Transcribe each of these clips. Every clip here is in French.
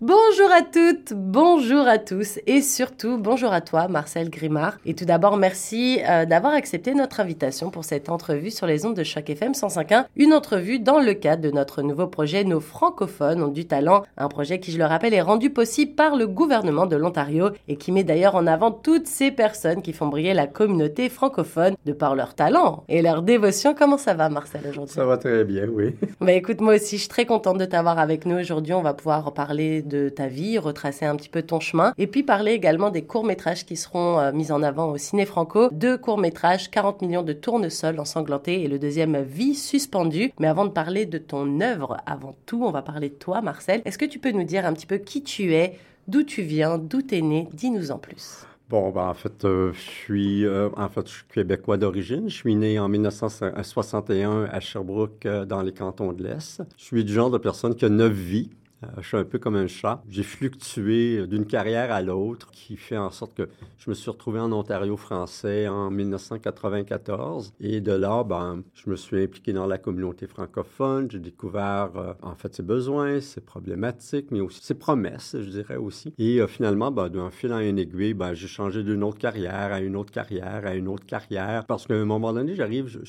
Bonjour à toutes, bonjour à tous et surtout bonjour à toi Marcel Grimard. Et tout d'abord merci euh, d'avoir accepté notre invitation pour cette entrevue sur les ondes de Choc FM 105.1, une entrevue dans le cadre de notre nouveau projet Nos francophones ont du talent, un projet qui je le rappelle est rendu possible par le gouvernement de l'Ontario et qui met d'ailleurs en avant toutes ces personnes qui font briller la communauté francophone de par leur talent et leur dévotion. Comment ça va Marcel aujourd'hui? Ça va très bien, oui. Bah écoute moi aussi je suis très contente de t'avoir avec nous aujourd'hui, on va pouvoir parler de de ta vie, retracer un petit peu ton chemin, et puis parler également des courts-métrages qui seront euh, mis en avant au Ciné Franco. Deux courts-métrages, 40 millions de tournesols ensanglantés et le deuxième Vie suspendue. Mais avant de parler de ton œuvre, avant tout, on va parler de toi, Marcel. Est-ce que tu peux nous dire un petit peu qui tu es, d'où tu viens, d'où tu es né? Dis-nous en plus. Bon, ben, en fait, euh, je suis euh, en fait, je suis québécois d'origine. Je suis né en 1961 à Sherbrooke, dans les cantons de l'Est. Je suis du genre de personne qui a neuf vies. Euh, je suis un peu comme un chat. J'ai fluctué d'une carrière à l'autre, qui fait en sorte que je me suis retrouvé en Ontario français en 1994. Et de là, ben, je me suis impliqué dans la communauté francophone. J'ai découvert, euh, en fait, ses besoins, ses problématiques, mais aussi ses promesses, je dirais aussi. Et euh, finalement, ben, d'un fil en une aiguille, ben, j'ai changé d'une autre carrière à une autre carrière à une autre carrière. Parce qu'à un moment donné, j'arrive,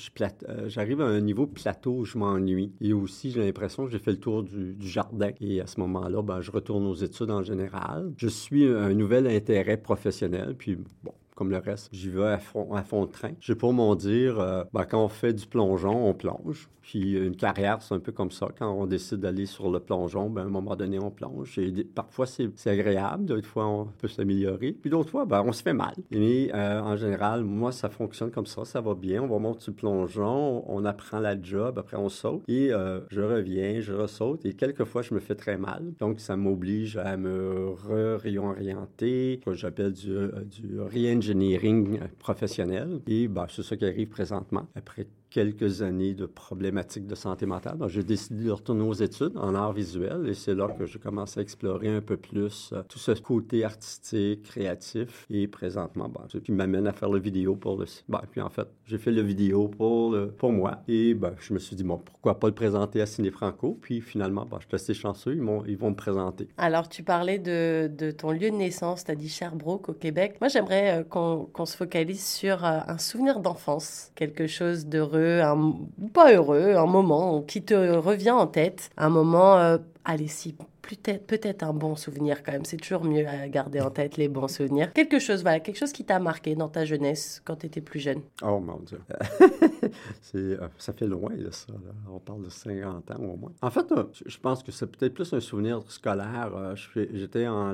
j'arrive à un niveau plateau où je m'ennuie. Et aussi, j'ai l'impression que j'ai fait le tour du, jardin. À ce moment-là, ben, je retourne aux études en général. Je suis un nouvel intérêt professionnel, puis bon, comme le reste, j'y vais à fond, à fond de train. J'ai pour mon dire, quand on fait du plongeon, on plonge. Puis une carrière, c'est un peu comme ça. Quand on décide d'aller sur le plongeon, ben, à un moment donné, on plonge. Parfois, c'est agréable. D'autres fois, on peut s'améliorer. Puis d'autres fois, ben, on se fait mal. Mais euh, en général, moi, ça fonctionne comme ça. Ça va bien. On va monter le plongeon. On apprend la job. Après, on saute. Et euh, je reviens, je ressaute. Et quelquefois, je me fais très mal. Donc, ça m'oblige à me réorienter. Que j'appelle du, euh, du re-engineering professionnel. Et ben, c'est ça qui arrive présentement. Après quelques années de problématiques de santé mentale. Donc, j'ai décidé de retourner aux études en art visuel et c'est là que je commence à explorer un peu plus euh, tout ce côté artistique, créatif et présentement, bon, ce qui m'amène à faire le vidéo pour le... Bon, puis en fait, j'ai fait le vidéo pour, pour moi et ben, je me suis dit, bon, pourquoi pas le présenter à Ciné Franco? Puis finalement, bon, je suis assez chanceux, ils, ils vont me présenter. Alors, tu parlais de, de ton lieu de naissance, tu as dit Sherbrooke au Québec. Moi, j'aimerais euh, qu'on se focalise sur euh, un souvenir d'enfance, quelque chose d'heureux un, pas heureux, un moment qui te revient en tête, un moment, euh, allez, si peut-être un bon souvenir quand même. C'est toujours mieux à garder en tête les bons souvenirs. Quelque chose, voilà, quelque chose qui t'a marqué dans ta jeunesse quand tu étais plus jeune? Oh mon Dieu. euh, ça fait loin, ça. On parle de 50 ans au moins. En fait, euh, je pense que c'est peut-être plus un souvenir scolaire. Euh, j'étais en,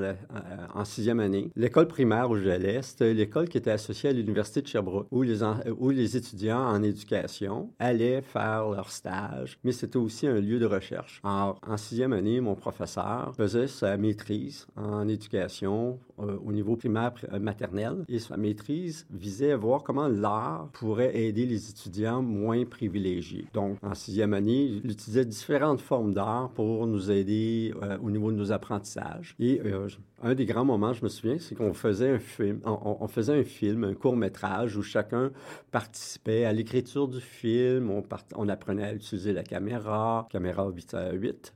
en sixième année. L'école primaire où j'allais, c'était l'école qui était associée à l'Université de Sherbrooke, où les, où les étudiants en éducation allaient faire leur stage, mais c'était aussi un lieu de recherche. Alors, en sixième année, mon professeur faisait sa maîtrise en éducation euh, au niveau primaire euh, maternel et sa maîtrise visait à voir comment l'art pourrait aider les étudiants moins privilégiés. Donc, en sixième année, il utilisait différentes formes d'art pour nous aider euh, au niveau de nos apprentissages. Un des grands moments, je me souviens, c'est qu'on faisait un film, on, faisait un film, un court métrage où chacun participait à l'écriture du film. On, apprenait à utiliser la caméra, caméra 8 à 8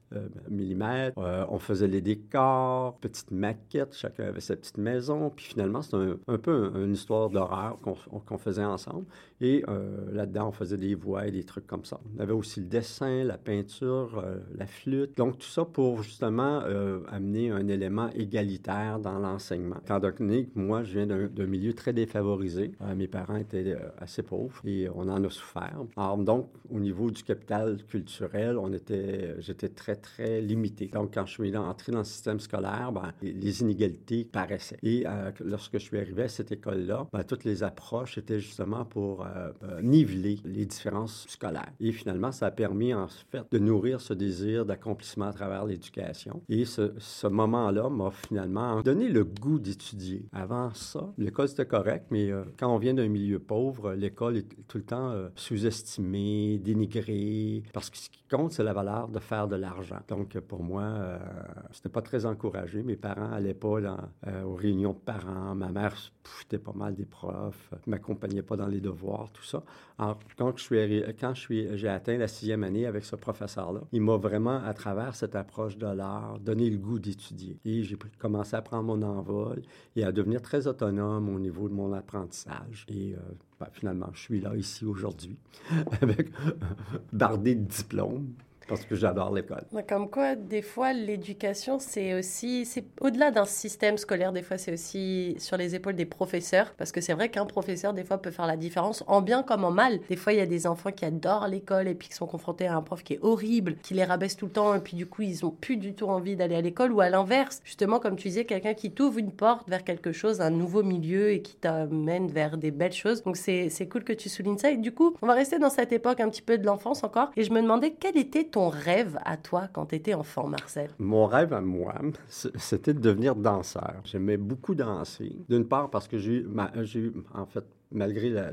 mm. on faisait les décors, petite maquette, chacun avait sa petite maison. Puis finalement, c'est un, peu une histoire d'horreur qu'on faisait ensemble. Et euh, là-dedans, on faisait des voix et des trucs comme ça. On avait aussi le dessin, la peinture, euh, la flûte. Donc, tout ça pour justement euh, amener un élément égalitaire dans l'enseignement. Étant donné que moi, je viens d'un milieu très défavorisé, mes parents étaient assez pauvres et on en a souffert. Alors, donc, au niveau du capital culturel, on était, j'étais très, très limité. Donc, quand je suis entré dans le système scolaire, ben, les inégalités paraissaient. Et lorsque je suis arrivé à cette école-là, ben, toutes les approches étaient justement pour euh, euh, niveler les différences scolaires. Et finalement, ça a permis en fait de nourrir ce désir d'accomplissement à travers l'éducation. Et ce, moment-là m'a finalement donner le goût d'étudier. Avant ça, l'école c'était correct, mais euh, quand on vient d'un milieu pauvre, l'école est tout le temps sous-estimée, dénigrée, parce que ce qui compte, c'est la valeur de faire de l'argent. Donc, pour moi, c'était pas très encouragé. Mes parents allaient pas aux réunions de parents. Ma mère foutait pas mal des profs, euh, m'accompagnait pas dans les devoirs, tout ça. Alors, quand je suis, quand je suis, j'ai atteint la sixième année avec ce professeur-là, il m'a vraiment, à travers cette approche de l'art, donné le goût d'étudier. Et j'ai commencé à prendre mon envol et à devenir très autonome au niveau de mon apprentissage. Et euh, ben, finalement, je suis là, ici, aujourd'hui, avec bardé de diplômes, parce que j'adore l'école. Comme quoi, des fois, l'éducation, c'est aussi, c'est au-delà d'un système scolaire, des fois, c'est aussi sur les épaules des professeurs, parce que c'est vrai qu'un professeur, des fois, peut faire la différence, en bien comme en mal. Des fois, il y a des enfants qui adorent l'école et puis qui sont confrontés à un prof qui est horrible, qui les rabaisse tout le temps, et puis du coup, ils ont plus du tout envie d'aller à l'école, ou à l'inverse, justement, comme tu disais, quelqu'un qui t'ouvre une porte vers quelque chose, un nouveau milieu, et qui t'amène vers des belles choses. Donc, c'est cool que tu soulignes ça. Et du coup, on va rester dans cette époque un petit peu de l'enfance encore, et je me demandais quel était ton rêve à toi quand tu étais enfant, Marcel? Mon rêve à moi, c'était de devenir danseur. J'aimais beaucoup danser. D'une part parce que j'ai j'ai eu, en fait, malgré la-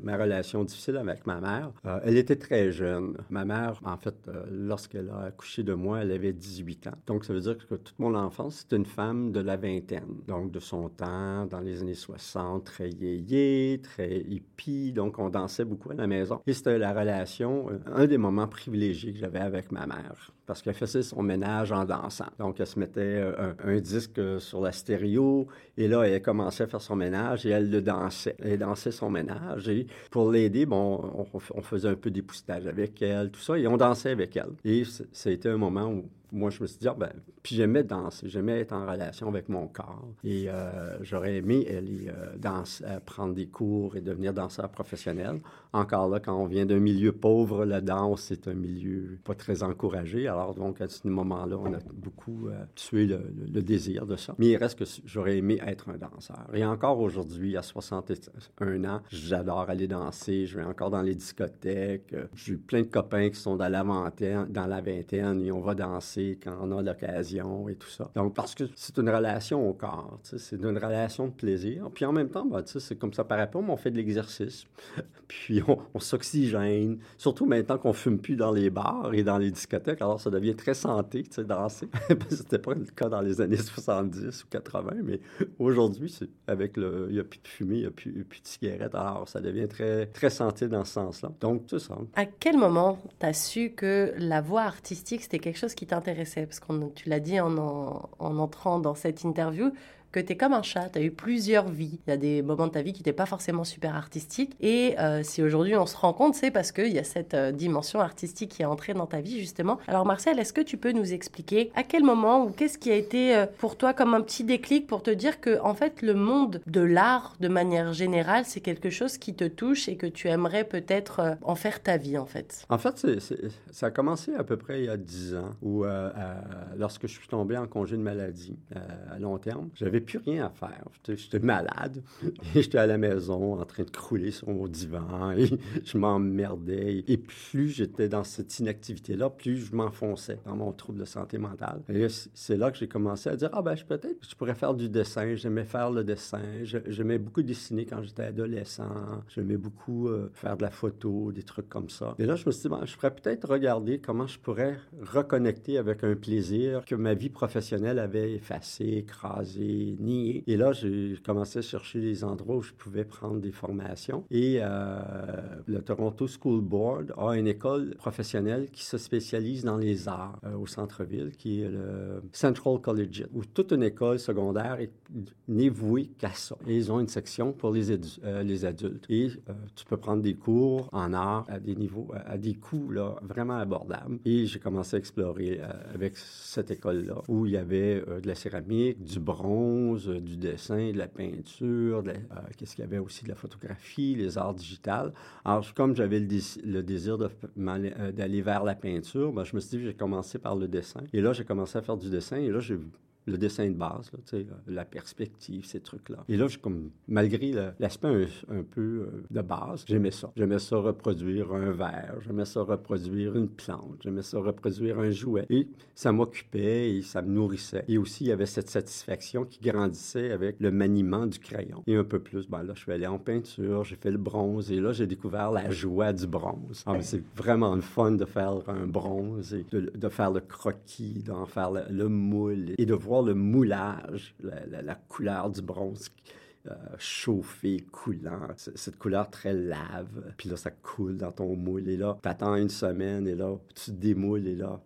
ma relation difficile avec ma mère, euh, elle était très jeune. Ma mère, en fait, euh, lorsqu'elle a accouché de moi, elle avait 18 ans. Donc, ça veut dire que toute mon enfance, c'était une femme de la vingtaine. Donc, de son temps, dans les années 60, très yéyé, très hippie. Donc, on dansait beaucoup à la maison. Et c'était la relation, euh, un des moments privilégiés que j'avais avec ma mère. Parce qu'elle faisait son ménage en dansant. Donc, elle se mettait euh, un, disque euh, sur la stéréo. Et là, elle commençait à faire son ménage et elle le dansait. Elle dansait son ménage. Et pour l'aider, bon, on, on faisait un peu d'époussetage avec elle, tout ça. Et on dansait avec elle. Et c- ça a été un moment où moi, je me suis dit, ah, ben, puis j'aimais danser, j'aimais être en relation avec mon corps. Et euh, j'aurais aimé aller euh, danser, euh, prendre des cours et devenir danseur professionnel. Encore là, quand on vient d'un milieu pauvre, la danse, c'est un milieu pas très encouragé. Alors, donc, à ce moment-là, on a beaucoup tué le, désir de ça. Mais il reste que j'aurais aimé être un danseur. Et encore aujourd'hui, à 61 ans, j'adore aller danser. Je vais encore dans les discothèques. J'ai plein de copains qui sont dans la dans la vingtaine et on va danser quand on a l'occasion et tout ça. Donc, parce que c'est une relation au corps, tu c'est une relation de plaisir. Puis en même temps, ben, tu c'est comme ça paraît pas, mais on fait de l'exercice. Puis on, s'oxygène. Surtout maintenant qu'on fume plus dans les bars et dans les discothèques, alors ça devient très santé, tu sais, danser. C'était pas le cas dans les années 70 ou 80, mais aujourd'hui, avec le, il y a plus de fumée, il y a plus, de cigarettes, alors ça devient très, très santé dans ce sens-là. Donc, c'est ça. À quel moment t'as su que la voix artistique, c'était quelque chose qui t'intéressait? Parce que tu l'as dit en, en, en entrant dans cette interview, que tu es comme un chat, tu as eu plusieurs vies. Il y a des moments de ta vie qui n'étaient pas forcément super artistiques. Et euh, si aujourd'hui on se rend compte, c'est parce qu'il y a cette euh, dimension artistique qui est entrée dans ta vie, justement. Alors Marcel, est-ce que tu peux nous expliquer à quel moment ou qu'est-ce qui a été euh, pour toi comme un petit déclic pour te dire que, en fait, le monde de l'art, de manière générale, c'est quelque chose qui te touche et que tu aimerais peut-être en faire ta vie, en fait? En fait, ça a commencé à peu près il y a 10 ans, où lorsque je suis tombé en congé de maladie à long terme, j'avais plus rien à faire. J'étais- malade et j'étais à la maison en train de crouler sur mon divan et je m'emmerdais. Et plus j'étais dans cette inactivité-là, plus je m'enfonçais dans mon trouble de santé mentale. Et c'est là que j'ai commencé à dire, ah ben peut-être je pourrais faire du dessin. J'aimais faire le dessin. J'aimais beaucoup dessiner quand j'étais adolescent. J'aimais beaucoup euh, faire de la photo, des trucs comme ça. Et là, je me suis dit, ben, je pourrais peut-être regarder comment je pourrais reconnecter avec un plaisir que ma vie professionnelle avait effacé, écrasé, Et là, j'ai commencé à chercher des endroits où je pouvais prendre des formations. Et euh, le Toronto School Board a une école professionnelle qui se spécialise dans les arts euh, au centre-ville, qui est le Central Collegiate, où toute une école secondaire est n'est vouée qu'à ça. Et ils ont une section pour les, euh, adultes. Et tu peux prendre des cours en art à des niveaux, à, des coûts là, vraiment abordables. Et j'ai commencé à explorer avec cette école-là, où il y avait de la céramique, du bronze, euh, du dessin, de la peinture, euh, qu'est-ce qu'il y avait aussi de la photographie, les arts digitales. Alors, comme j'avais le, dés- le désir euh, d'aller vers la peinture, ben, je me suis dit, j'ai commencé par le dessin. Et là, j'ai commencé à faire du dessin. Et là, j'ai le dessin de base, la perspective, ces trucs-là. Et là, je, comme, malgré l'aspect un, peu euh, de base, j'aimais ça. J'aimais ça reproduire un verre, j'aimais ça reproduire une plante, j'aimais ça reproduire un jouet. Et ça m'occupait et ça me nourrissait. Et aussi, il y avait cette satisfaction qui grandissait avec le maniement du crayon. Et un peu plus, ben là, je suis allé en peinture, j'ai fait le bronze et là, j'ai découvert la joie du bronze. Ah, c'est vraiment le fun de faire un bronze et de, faire le croquis, d'en faire le, moule et de voir le moulage, la, couleur du bronze. Euh, chauffé, coulant, cette couleur très lave. Puis là, ça coule dans ton moule. Et là, t'attends une semaine et là, tu démoules et là,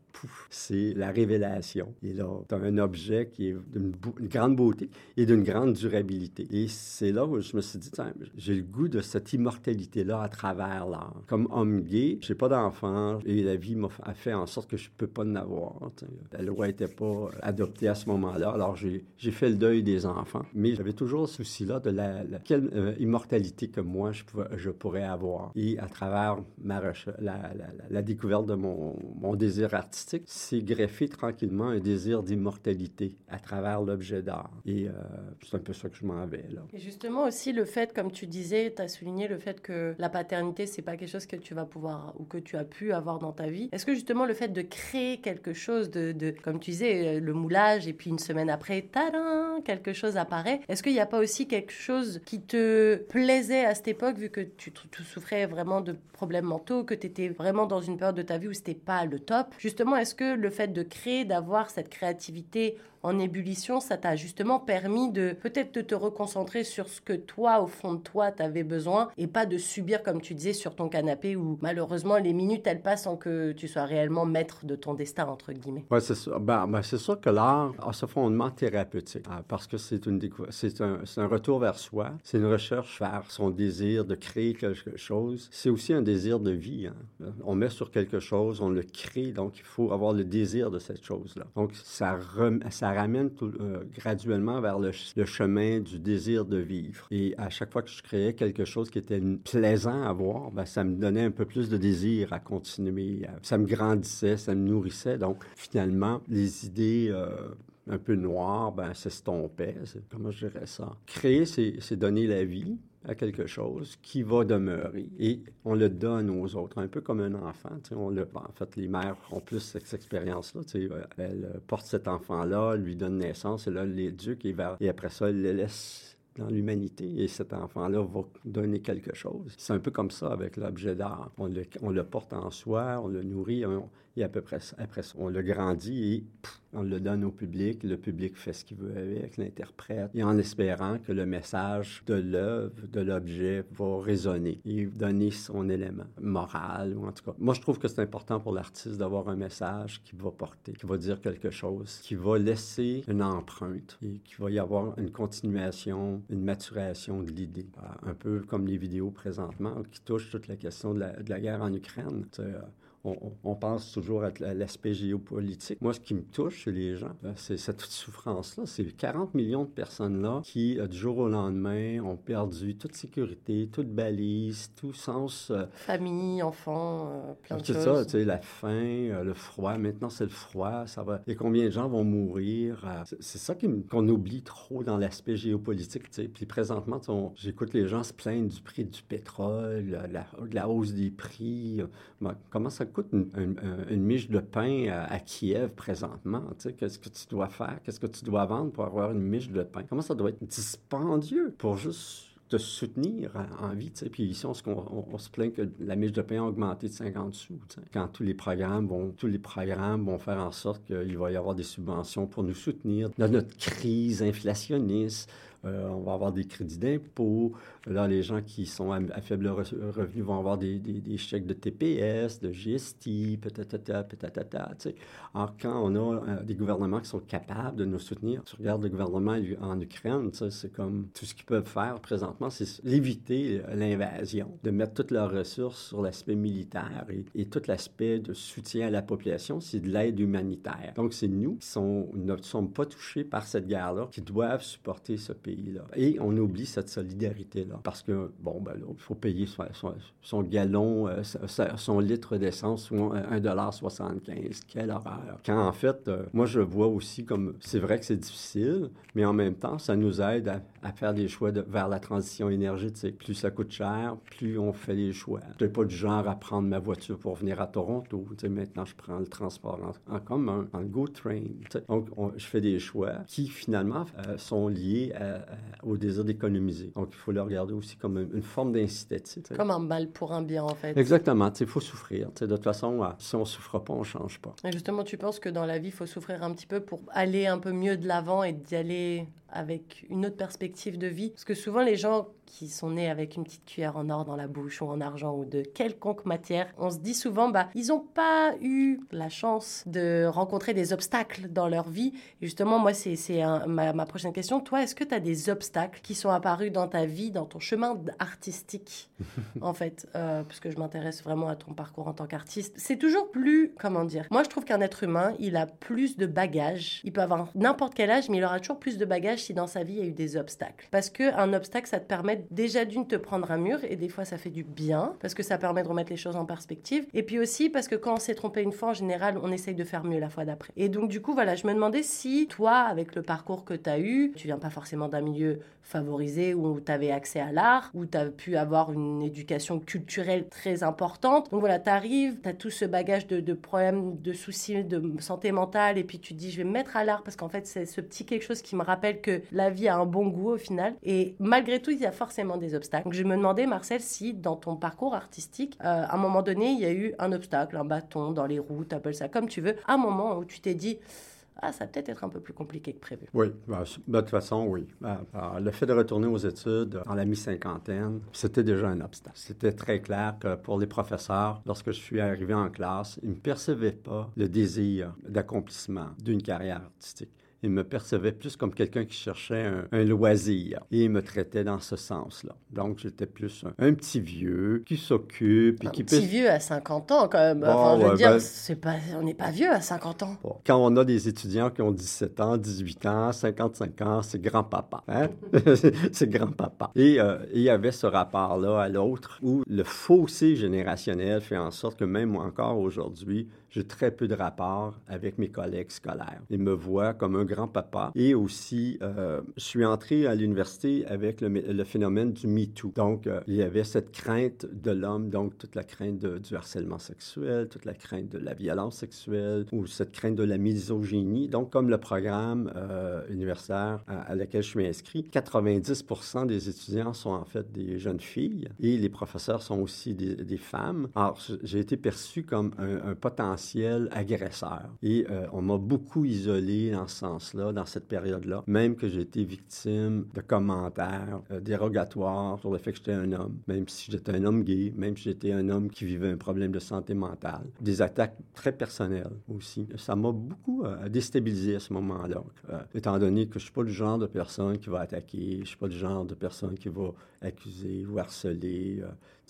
c'est la révélation. Et là, tu as un objet qui est d'une grande beauté et d'une grande durabilité. Et c'est là où je me suis dit, j'ai le goût de cette immortalité-là à travers l'art. Comme homme gay, j'ai pas d'enfant et la vie m'a fait en sorte que je peux pas en avoir. La loi était pas adoptée à ce moment-là, alors j'ai fait le deuil des enfants. Mais j'avais toujours ce souci-là de la, quelle euh, immortalité que moi je, pourrais avoir. Et à travers la, découverte de mon désir artistique, c'est greffé tranquillement un désir d'immortalité à travers l'objet d'art. Et euh, c'est un peu ça que je m'en vais, là. Et justement aussi le fait, comme tu disais, tu as souligné le fait que la paternité, c'est pas quelque chose que tu vas pouvoir ou que tu as pu avoir dans ta vie. Est-ce que justement le fait de créer quelque chose, de, comme tu disais, le moulage, et puis une semaine après, tadam, quelque chose apparaît, est-ce qu'il n'y a pas aussi quelque chose qui te plaisait à cette époque, vu que tu, tu souffrais vraiment de problèmes mentaux, que tu étais vraiment dans une période de ta vie où c'était pas le top? Justement, est-ce que le fait de créer, d'avoir cette créativité en ébullition, ça t'a justement permis de peut-être de te reconcentrer sur ce que toi, au fond de toi, t'avais besoin et pas de subir, comme tu disais, sur ton canapé où malheureusement les minutes elles passent sans que tu sois réellement maître de ton destin, entre guillemets. Oui, c'est sûr. Ben, ben, c'est sûr que l'art a ce fondement thérapeutique hein, parce que c'est, une c'est, un, un retour vers soi, c'est une recherche vers son désir de créer quelque chose. C'est aussi un désir de vie. Hein. On met sur quelque chose, on le crée, donc il faut avoir le désir de cette chose-là. Donc ça, ça ramène euh, graduellement vers le, chemin du désir de vivre. Et à chaque fois que je créais quelque chose qui était plaisant à voir, ben, ça me donnait un peu plus de désir à continuer. Ça me grandissait, ça me nourrissait. Donc, finalement, les idées... Euh, un peu noires, ben, s'estompaient. Comment je dirais ça? Créer, c'est donner la vie à quelque chose qui va demeurer et on le donne aux autres, un peu comme un enfant. On le, en fait, les mères ont plus cette expérience-là. Euh, elles portent cet enfant-là, lui donnent naissance et là, l'éduquent et, et après ça, elles le laissent dans l'humanité et cet enfant-là va donner quelque chose. C'est un peu comme ça avec l'objet d'art. On le, on le, porte en soi, on le nourrit et à peu près après ça, on le grandit et on le donne au public. Le public fait ce qu'il veut avec, l'interprète et en espérant que le message de l'œuvre, de l'objet va résonner et donner son élément moral ou en tout cas. Moi, je trouve que c'est important pour l'artiste d'avoir un message qui va porter, qui va dire quelque chose, qui va laisser une empreinte et qui va y avoir une continuation une maturation de l'idée. Euh, un peu comme les vidéos présentement qui touchent toute la question de la, guerre en Ukraine. On, pense toujours à l'aspect géopolitique. Moi, ce qui me touche chez les gens, euh, c'est cette souffrance-là. C'est 40 millions de personnes-là qui, euh, du jour au lendemain, ont perdu toute sécurité, toute balise, tout sens... Euh, Famille, enfants, plein de choses. C'est ça, tu sais, la faim, le froid. Maintenant, c'est le froid. Ça va... Et combien de gens vont mourir? C'est ça qu'on oublie trop dans l'aspect géopolitique, tu sais. Puis présentement, j'écoute les gens se plaindre du prix du pétrole, la, la hausse des prix. comment ça coûte une, miche de pain à, Kiev présentement? Qu'est-ce que tu dois faire? Qu'est-ce que tu dois vendre pour avoir une miche de pain? Comment ça doit être dispendieux pour juste te soutenir en vie. Puis ici, on se, on, se, plaint que la miche de pain a augmenté de 50 sous. Quand tous les programmes vont, tous les programmes vont faire en sorte qu'il va y avoir des subventions pour nous soutenir dans notre crise inflationniste, euh, on va avoir des crédits d'impôt. Là, les gens qui sont à, faible revenu vont avoir des, des, chèques de TPS, de GST, peut-être, peut-être, Alors, quand on a euh, des gouvernements qui sont capables de nous soutenir, tu regardes le gouvernement en Ukraine, c'est comme tout ce qu'ils peuvent faire présentement, c'est éviter l'invasion, de mettre toutes leurs ressources sur l'aspect militaire et, tout l'aspect de soutien à la population, c'est de l'aide humanitaire. Donc, c'est nous qui ne sommes pas touchés par cette guerre-là qui doivent supporter ce pays-là. Et on oublie cette solidarité-là parce que, bon, ben il faut payer son, galon, euh, son litre d'essence, 1,75 Quelle horreur. Quand en fait, euh, moi, je vois aussi comme, c'est vrai que c'est difficile, mais en même temps, ça nous aide à, faire des choix vers la transition énergétique. Plus ça coûte cher, plus on fait des choix. Je n'ai pas du genre à prendre ma voiture pour venir à Toronto. maintenant, je prends le transport en, commun, en Go Train. Donc, je fais des choix qui, finalement, euh, sont liés au désir d'économiser. Donc, il faut le regarder aussi comme une, forme d'incitatif. Comme un mal pour un bien, en fait. Exactement. Il faut souffrir. de toute façon, euh, si on ne souffre pas, on ne change pas. Et justement, tu penses que dans la vie, il faut souffrir un petit peu pour aller un peu mieux de l'avant et d'y aller avec une autre perspective de vie. Parce que souvent, les gens qui sont nés avec une petite cuillère en or dans la bouche ou en argent ou de quelconque matière, on se dit souvent, bah, ils n'ont pas eu la chance de rencontrer des obstacles dans leur vie. Et justement, moi, c'est ma, ma prochaine question. Toi, est-ce que tu as des obstacles qui sont apparus dans ta vie, dans ton chemin artistique, en fait, euh, puisque je m'intéresse vraiment à ton parcours en tant qu'artiste. C'est toujours plus, comment dire, moi je trouve qu'un être humain, il a plus de bagages. Il peut avoir n'importe quel âge, mais il aura toujours plus de bagages si dans sa vie il y a eu des obstacles. Parce qu'un obstacle, ça te permet déjà d'une te prendre un mur, et des fois ça fait du bien, parce que ça permet de remettre les choses en perspective. Et puis aussi parce que quand on s'est trompé une fois, en général, on essaye de faire mieux la fois d'après. Et donc du coup, voilà, je me demandais si toi, avec le parcours que tu as eu, tu viens pas forcément d'un milieu favorisé où tu avais accès à l'art, où tu as pu avoir une éducation culturelle très importante. Donc voilà, tu arrives, tu as tout ce bagage de, de, problèmes, de soucis de santé mentale, et puis tu te dis, je vais me mettre à l'art parce qu'en fait, c'est ce petit quelque chose qui me rappelle que la vie a un bon goût au final. Et malgré tout, il y a forcément des obstacles. Je me demandais, Marcel, si dans ton parcours artistique, euh, à un moment donné, il y a eu un obstacle, un bâton dans les roues, appelles ça comme tu veux, un moment où tu t'es dit, ah, ça peut-être être un peu plus compliqué que prévu. Oui, ben, de toute façon, oui. Ben, ben, le fait de retourner aux études en la mi-cinquantaine, c'était déjà un obstacle. C'était très clair que pour les professeurs, lorsque je suis arrivé en classe, ils ne percevaient pas le désir d'accomplissement d'une carrière artistique il me percevait plus comme quelqu'un qui cherchait un, loisir et il me traitait dans ce sens-là. Donc, j'étais plus un, petit vieux qui s'occupe. Un petit vieux à 50 ans, quand même. enfin, je veux dire, ben pas, on n'est pas vieux à 50 ans. Quand on a des étudiants qui ont 17 ans, 18 ans, 55 ans, c'est grand-papa. Hein? c'est grand-papa. Et euh, il y avait ce rapport-là à l'autre où le fossé générationnel fait en sorte que même encore aujourd'hui, j'ai très peu de rapport avec mes collègues scolaires. Ils me voient comme un grand-papa. Et aussi, euh, je suis entré à l'université avec le, phénomène du MeToo. Donc, euh, il y avait cette crainte de l'homme, donc toute la crainte du harcèlement sexuel, toute la crainte de la violence sexuelle ou cette crainte de la misogynie. Donc, comme le programme euh, universitaire à, lequel je suis inscrit, 90% des étudiants sont en fait des jeunes filles et les professeurs sont aussi des, femmes. Alors, j'ai été perçu comme un potentiel agresseur. Et euh, on m'a beaucoup isolé dans ce sens-là, dans cette période-là, même que j'ai été victime de commentaires euh, dérogatoires sur le fait que j'étais un homme, même si j'étais un homme gay, même si j'étais un homme qui vivait un problème de santé mentale. Des attaques très personnelles aussi. Ça m'a beaucoup euh, déstabilisé à ce moment-là, étant donné que je ne suis pas le genre de personne qui va attaquer, je ne suis pas le genre de personne qui va accuser ou harceler.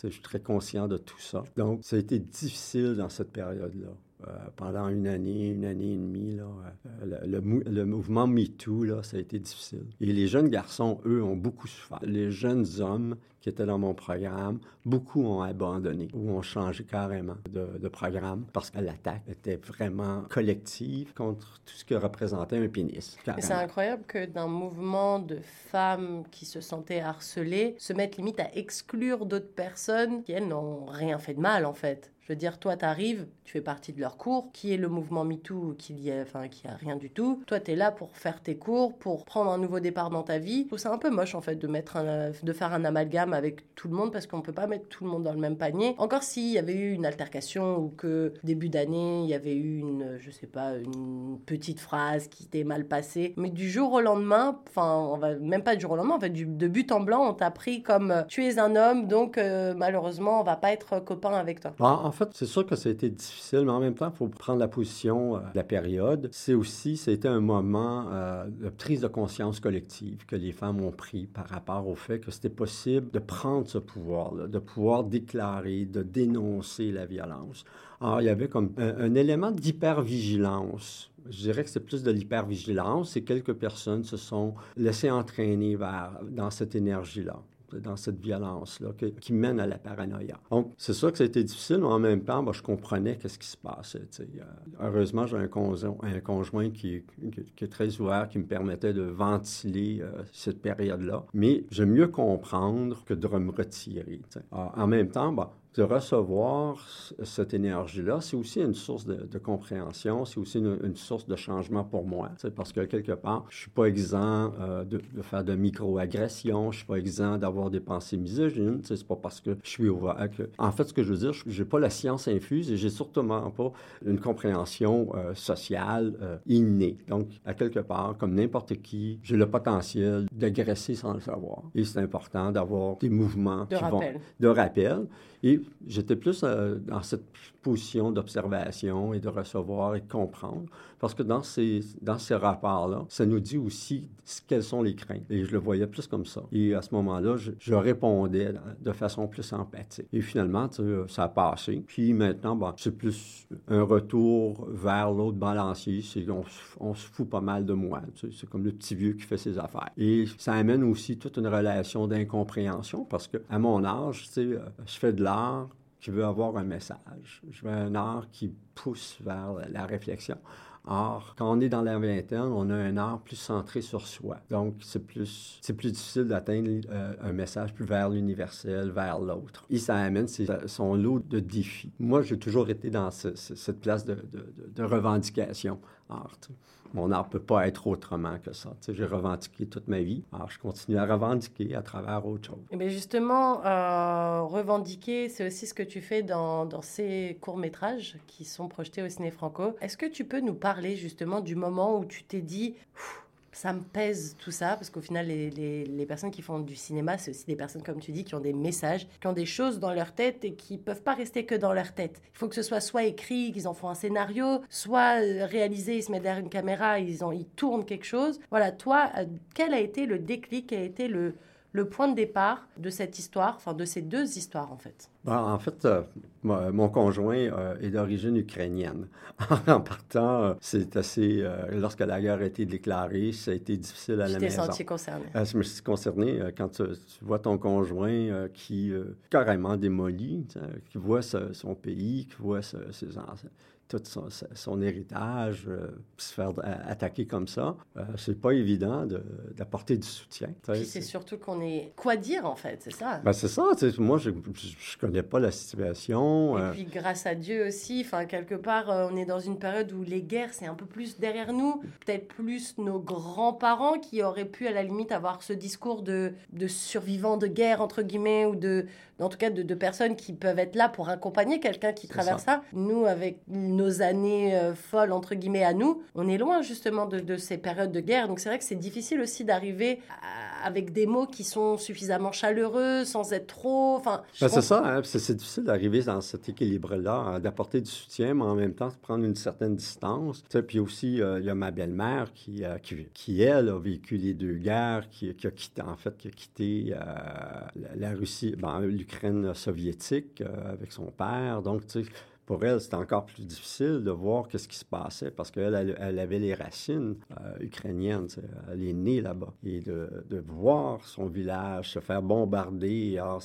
je suis très conscient de tout ça. Donc, ça a été difficile dans cette période-là. Euh, pendant une année, une année et demie. Euh, le, mouvement MeToo, ça a été difficile. Et les jeunes garçons, eux, ont beaucoup souffert. Les jeunes hommes qui étaient dans mon programme, beaucoup ont abandonné ou ont changé carrément de, programme parce que l'attaque était vraiment collective contre tout ce que représentait un pénis. C'est incroyable que d'un mouvement de femmes qui se sentaient harcelées se mettent limite à exclure d'autres personnes qui, elles, n'ont rien fait de mal, en fait. Je veux dire, toi, tu arrives, tu fais partie de leur cours, qui est le mouvement MeToo, qui y a, enfin, qui a rien du tout. Toi, tu es là pour faire tes cours, pour prendre un nouveau départ dans ta vie. C'est un peu moche, en fait, de, mettre de faire un amalgame avec tout le monde, parce qu'on peut pas mettre tout le monde dans le même panier. Encore s'il y avait eu une altercation ou que début d'année, il y avait eu une, je sais pas, une petite phrase qui était mal passée. Mais du jour au lendemain, enfin, même pas du jour au lendemain, en fait, de but en blanc, on t'a pris comme tu es un homme, donc euh, malheureusement, on va pas être copain avec toi. Ah, fait, c'est sûr que ça a été difficile, mais en même temps, il faut prendre la position euh, de la période. C'est aussi, c'était un moment euh, de prise de conscience collective que les femmes ont pris par rapport au fait que c'était possible de prendre ce pouvoir-là, de pouvoir déclarer, de dénoncer la violence. Alors, il y avait comme un, un élément d'hypervigilance je dirais que c'est plus de l'hypervigilance et quelques personnes se sont laissées entraîner vers, dans cette énergie-là dans cette violence-là qui, mène à la paranoïa. Donc, c'est sûr que ça a été difficile, mais en même temps, je comprenais qu'est-ce qui se passait. Euh, heureusement, j'ai un, conjoint, un conjoint qui, est très ouvert, qui me permettait de ventiler euh, cette période-là. Mais j'aime mieux comprendre que de me retirer. En même temps, bah, de recevoir cette énergie-là, c'est aussi une source de, compréhension, c'est aussi une, source de changement pour moi. C'est parce que quelque part, je suis pas exempt euh, de, faire de micro-agressions, je suis pas exempt d'avoir des pensées misogynes. C'est pas parce que je suis ouvert que... En fait, ce que je veux dire, j'ai pas la science infuse et j'ai surtout pas une compréhension euh, sociale euh, innée. Donc, à quelque part, comme n'importe qui, j'ai le potentiel d'agresser sans le savoir. Et c'est important d'avoir des mouvements de qui rappel. vont de rappel. Et j'étais plus euh, dans cette d'observation et de recevoir et de comprendre. Parce que dans ces, dans ces rapports-là, ça nous dit aussi quelles sont les craintes. Et je le voyais plus comme ça. Et à ce moment-là, je, répondais de façon plus empathique. Et finalement, ça a passé. Puis maintenant, bon, c'est plus un retour vers l'autre balancier. On, se fout pas mal de moi. C'est comme le petit vieux qui fait ses affaires. Et ça amène aussi toute une relation d'incompréhension parce que à mon âge, je fais de l'art qui veut avoir un message. Je veux un art qui pousse vers la réflexion. Or, quand on est dans la vingtaine, on a un art plus centré sur soi. Donc, c'est plus, c'est plus difficile d'atteindre euh, un message plus vers l'universel, vers l'autre. Et ça amène son lot de défis. Moi, j'ai toujours été dans cette place de, de, de revendication art mon art peut pas être autrement que ça. j'ai revendiqué toute ma vie. Alors, je continue à revendiquer à travers autre chose. Et eh justement, euh, revendiquer, c'est aussi ce que tu fais dans, dans ces courts-métrages qui sont projetés au Ciné Franco. Est-ce que tu peux nous parler justement du moment où tu t'es dit ça me pèse tout ça, parce qu'au final, les, les, personnes qui font du cinéma, c'est aussi des personnes, comme tu dis, qui ont des messages, qui ont des choses dans leur tête et qui peuvent pas rester que dans leur tête. Il faut que ce soit soit écrit, qu'ils en font un scénario, soit euh, réalisé, ils se mettent derrière une caméra, ils, en, ils tournent quelque chose. Voilà, toi, euh, quel a été le déclic, quel a été le, le point de départ de cette histoire, enfin de ces deux histoires en fait ben, En fait, euh, mon conjoint euh, est d'origine ukrainienne. en partant, euh, c'est assez. lorsque la guerre a été déclarée, ça a été difficile à la maison. Tu senti concerné Je me suis concerné quand tu, vois ton conjoint qui carrément démoli, qui voit son pays, qui voit ses ancêtres tout son, héritage, euh, se faire attaquer comme ça, euh, c'est pas évident d'apporter du soutien. C'est surtout qu'on est... Quoi dire, en fait, c'est ça? Ben, c'est ça. Moi, je, je, connais pas la situation. Et euh. puis, grâce à Dieu aussi, enfin, quelque part, on est dans une période où les guerres, c'est un peu plus derrière nous. Peut-être plus nos grands-parents qui auraient pu, à la limite, avoir ce discours de, de survivants de guerre, entre guillemets, ou de, en tout cas, de, de personnes qui peuvent être là pour accompagner quelqu'un qui traverse ça. Nous, avec nos années euh, folles, entre guillemets, à nous, on est loin justement de, ces périodes de guerre. Donc c'est vrai que c'est difficile aussi d'arriver avec des mots qui sont suffisamment chaleureux, sans être trop... Enfin, ben, c'est ça, hein, c'est difficile d'arriver dans cet équilibre-là, hein, d'apporter du soutien, mais en même temps de prendre une certaine distance. Tu sais, puis aussi, euh, il y a ma belle-mère qui, euh, qui, qui, elle, a vécu les deux guerres, qui, qui a quitté, en fait, qui a quitté la, la, Russie, ben, l'Ukraine soviétique avec son père. Donc, tu sais, pour elle, c'était encore plus difficile de voir qu'est-ce qui se passait parce qu'elle elle, avait les racines euh, ukrainiennes. Elle est née là-bas. Et de, voir son village se faire bombarder, alors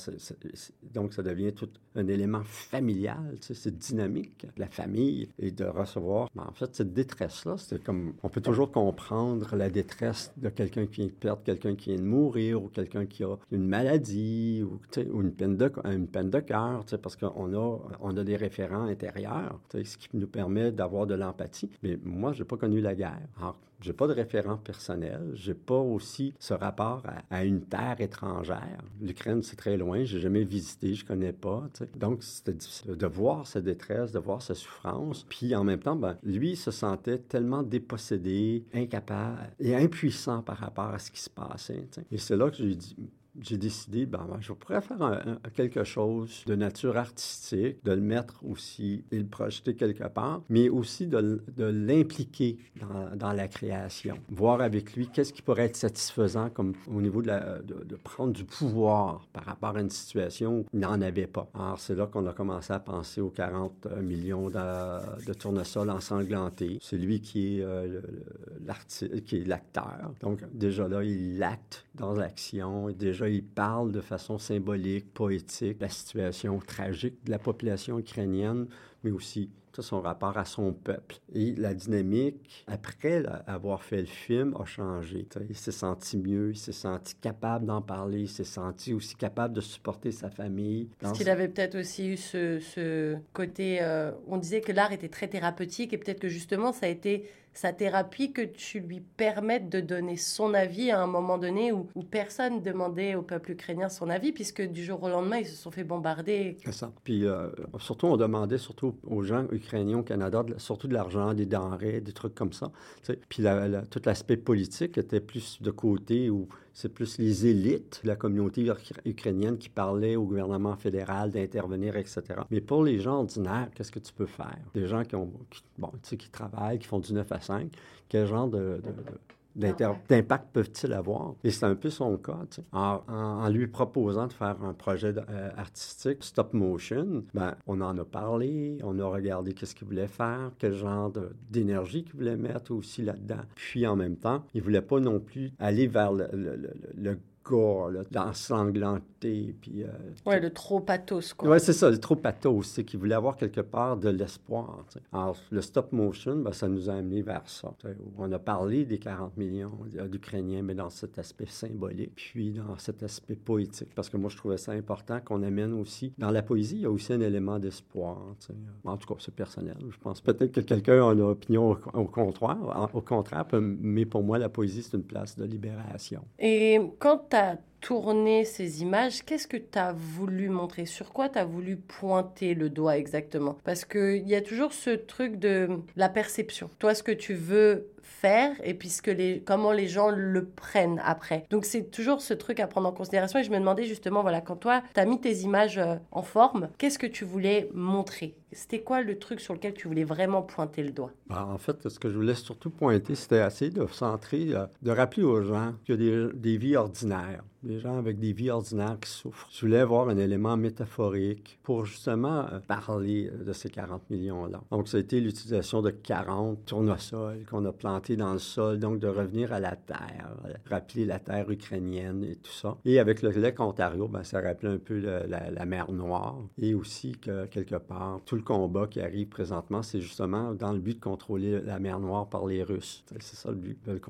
donc ça devient tout un élément familial, c'est dynamique, la famille, et de recevoir. Mais en fait, cette détresse-là, c'est comme. On peut toujours comprendre la détresse de quelqu'un qui vient de perdre quelqu'un qui vient de mourir ou quelqu'un qui a une maladie ou, une peine de, de cœur, parce qu'on a, on a des référents intérieur, ce qui nous permet d'avoir de l'empathie. Mais moi, je n'ai pas connu la guerre. Alors, j'ai pas de référent personnel. J'ai pas aussi ce rapport à, une terre étrangère. L'Ukraine, c'est très loin. J'ai jamais visité. Je connais pas. Donc, c'était difficile de voir sa détresse, de voir sa souffrance. Puis, en même temps, ben, lui, il se sentait tellement dépossédé, incapable et impuissant par rapport à ce qui se passait. Et c'est là que je lui ai dit, j'ai décidé, ben, ben, je pourrais faire quelque chose de nature artistique, de le mettre aussi et le projeter quelque part, mais aussi de, de l'impliquer dans, dans, la création. Voir avec lui qu'est-ce qui pourrait être satisfaisant comme au niveau de, de, prendre du pouvoir par rapport à une situation où il n'en avait pas. Alors, c'est là qu'on a commencé à penser aux 40 euh, millions de, de tournesols ensanglantés. C'est lui qui est euh, l'acteur. Donc, déjà là, il acte dans l'action. Déjà, il parle de façon symbolique, poétique, la situation tragique de la population ukrainienne, mais aussi son rapport à son peuple. Et la dynamique, après avoir fait le film, a changé. Il s'est senti mieux, il s'est senti capable d'en parler, il s'est senti aussi capable de supporter sa famille. Parce qu'il avait peut-être aussi eu ce, côté... Euh, on disait que l'art était très thérapeutique et peut-être que justement ça a été sa thérapie que tu lui permettes de donner son avis à un moment donné où, personne demandait au peuple ukrainien son avis, puisque du jour au lendemain, ils se sont fait bombarder. Ça. Puis euh, surtout, on demandait surtout aux gens ukrainiens au Canada, surtout de l'argent, des denrées, des trucs comme ça. Puis tout l'aspect politique était plus de côté c'est plus les élites la communauté ukrainienne qui parlaient au gouvernement fédéral d'intervenir, etc. Mais pour les gens ordinaires, qu'est-ce que tu peux faire? Des gens qui, ont, bon, tu sais, qui travaillent, qui font du 9 à 5, quel genre de, d'impact peuvent-ils avoir? Et c'est un peu son cas. En, lui proposant de faire un projet euh, artistique stop motion, ben, on en a parlé, on a regardé qu'est-ce qu'il voulait faire, quel genre d'énergie qu'il voulait mettre aussi là-dedans. Puis en même temps, il voulait pas non plus aller vers le, le, le l'ensanglanté. Puis, euh, ouais, le trop pathos, quoi. Ouais, c'est ça, le trop pathos. C'est qu'il voulait avoir quelque part de l'espoir. Alors, le stop motion, ben, ça nous a amené vers ça. On a parlé des 40 millions d'Ukrainiens, mais dans cet aspect symbolique, puis dans cet aspect poétique. Parce que moi, je trouvais ça important qu'on amène aussi. Dans la poésie, il y a aussi un élément d'espoir. En tout cas, c'est personnel. Je pense peut-être que quelqu'un a une opinion au, contraire, au contraire, mais pour moi, la poésie, c'est une place de libération. Et quand tourné ces images, qu'est-ce que tu as voulu montrer? Sur quoi tu as voulu pointer le doigt exactement? Parce qu'il y a toujours ce truc de la perception. Toi, ce que tu veux faire et puis les, comment les gens le prennent après. Donc c'est toujours ce truc à prendre en considération et je me demandais justement, voilà, quand toi, tu as mis tes images euh, en forme, qu'est-ce que tu voulais montrer? C'était quoi le truc sur lequel tu voulais vraiment pointer le doigt? Ben, En fait, ce que je voulais surtout pointer, c'était essayer de centrer, euh, de rappeler aux gens qu'il y a des, des vies ordinaires des gens avec des vies ordinaires qui souffrent. Je voulais avoir un élément métaphorique pour justement euh, parler de ces 40 millions-là. Donc, ça a été l'utilisation de 40 tournesols qu'on a plantés dans le sol, donc de revenir à la terre, rappeler la terre ukrainienne et tout ça. Et avec le lac Ontario, ben, ça rappelait un peu la, mer Noire et aussi que quelque part, tout le combat qui arrive présentement, c'est justement dans le but de contrôler la mer Noire par les Russes. C'est ça le but. Ils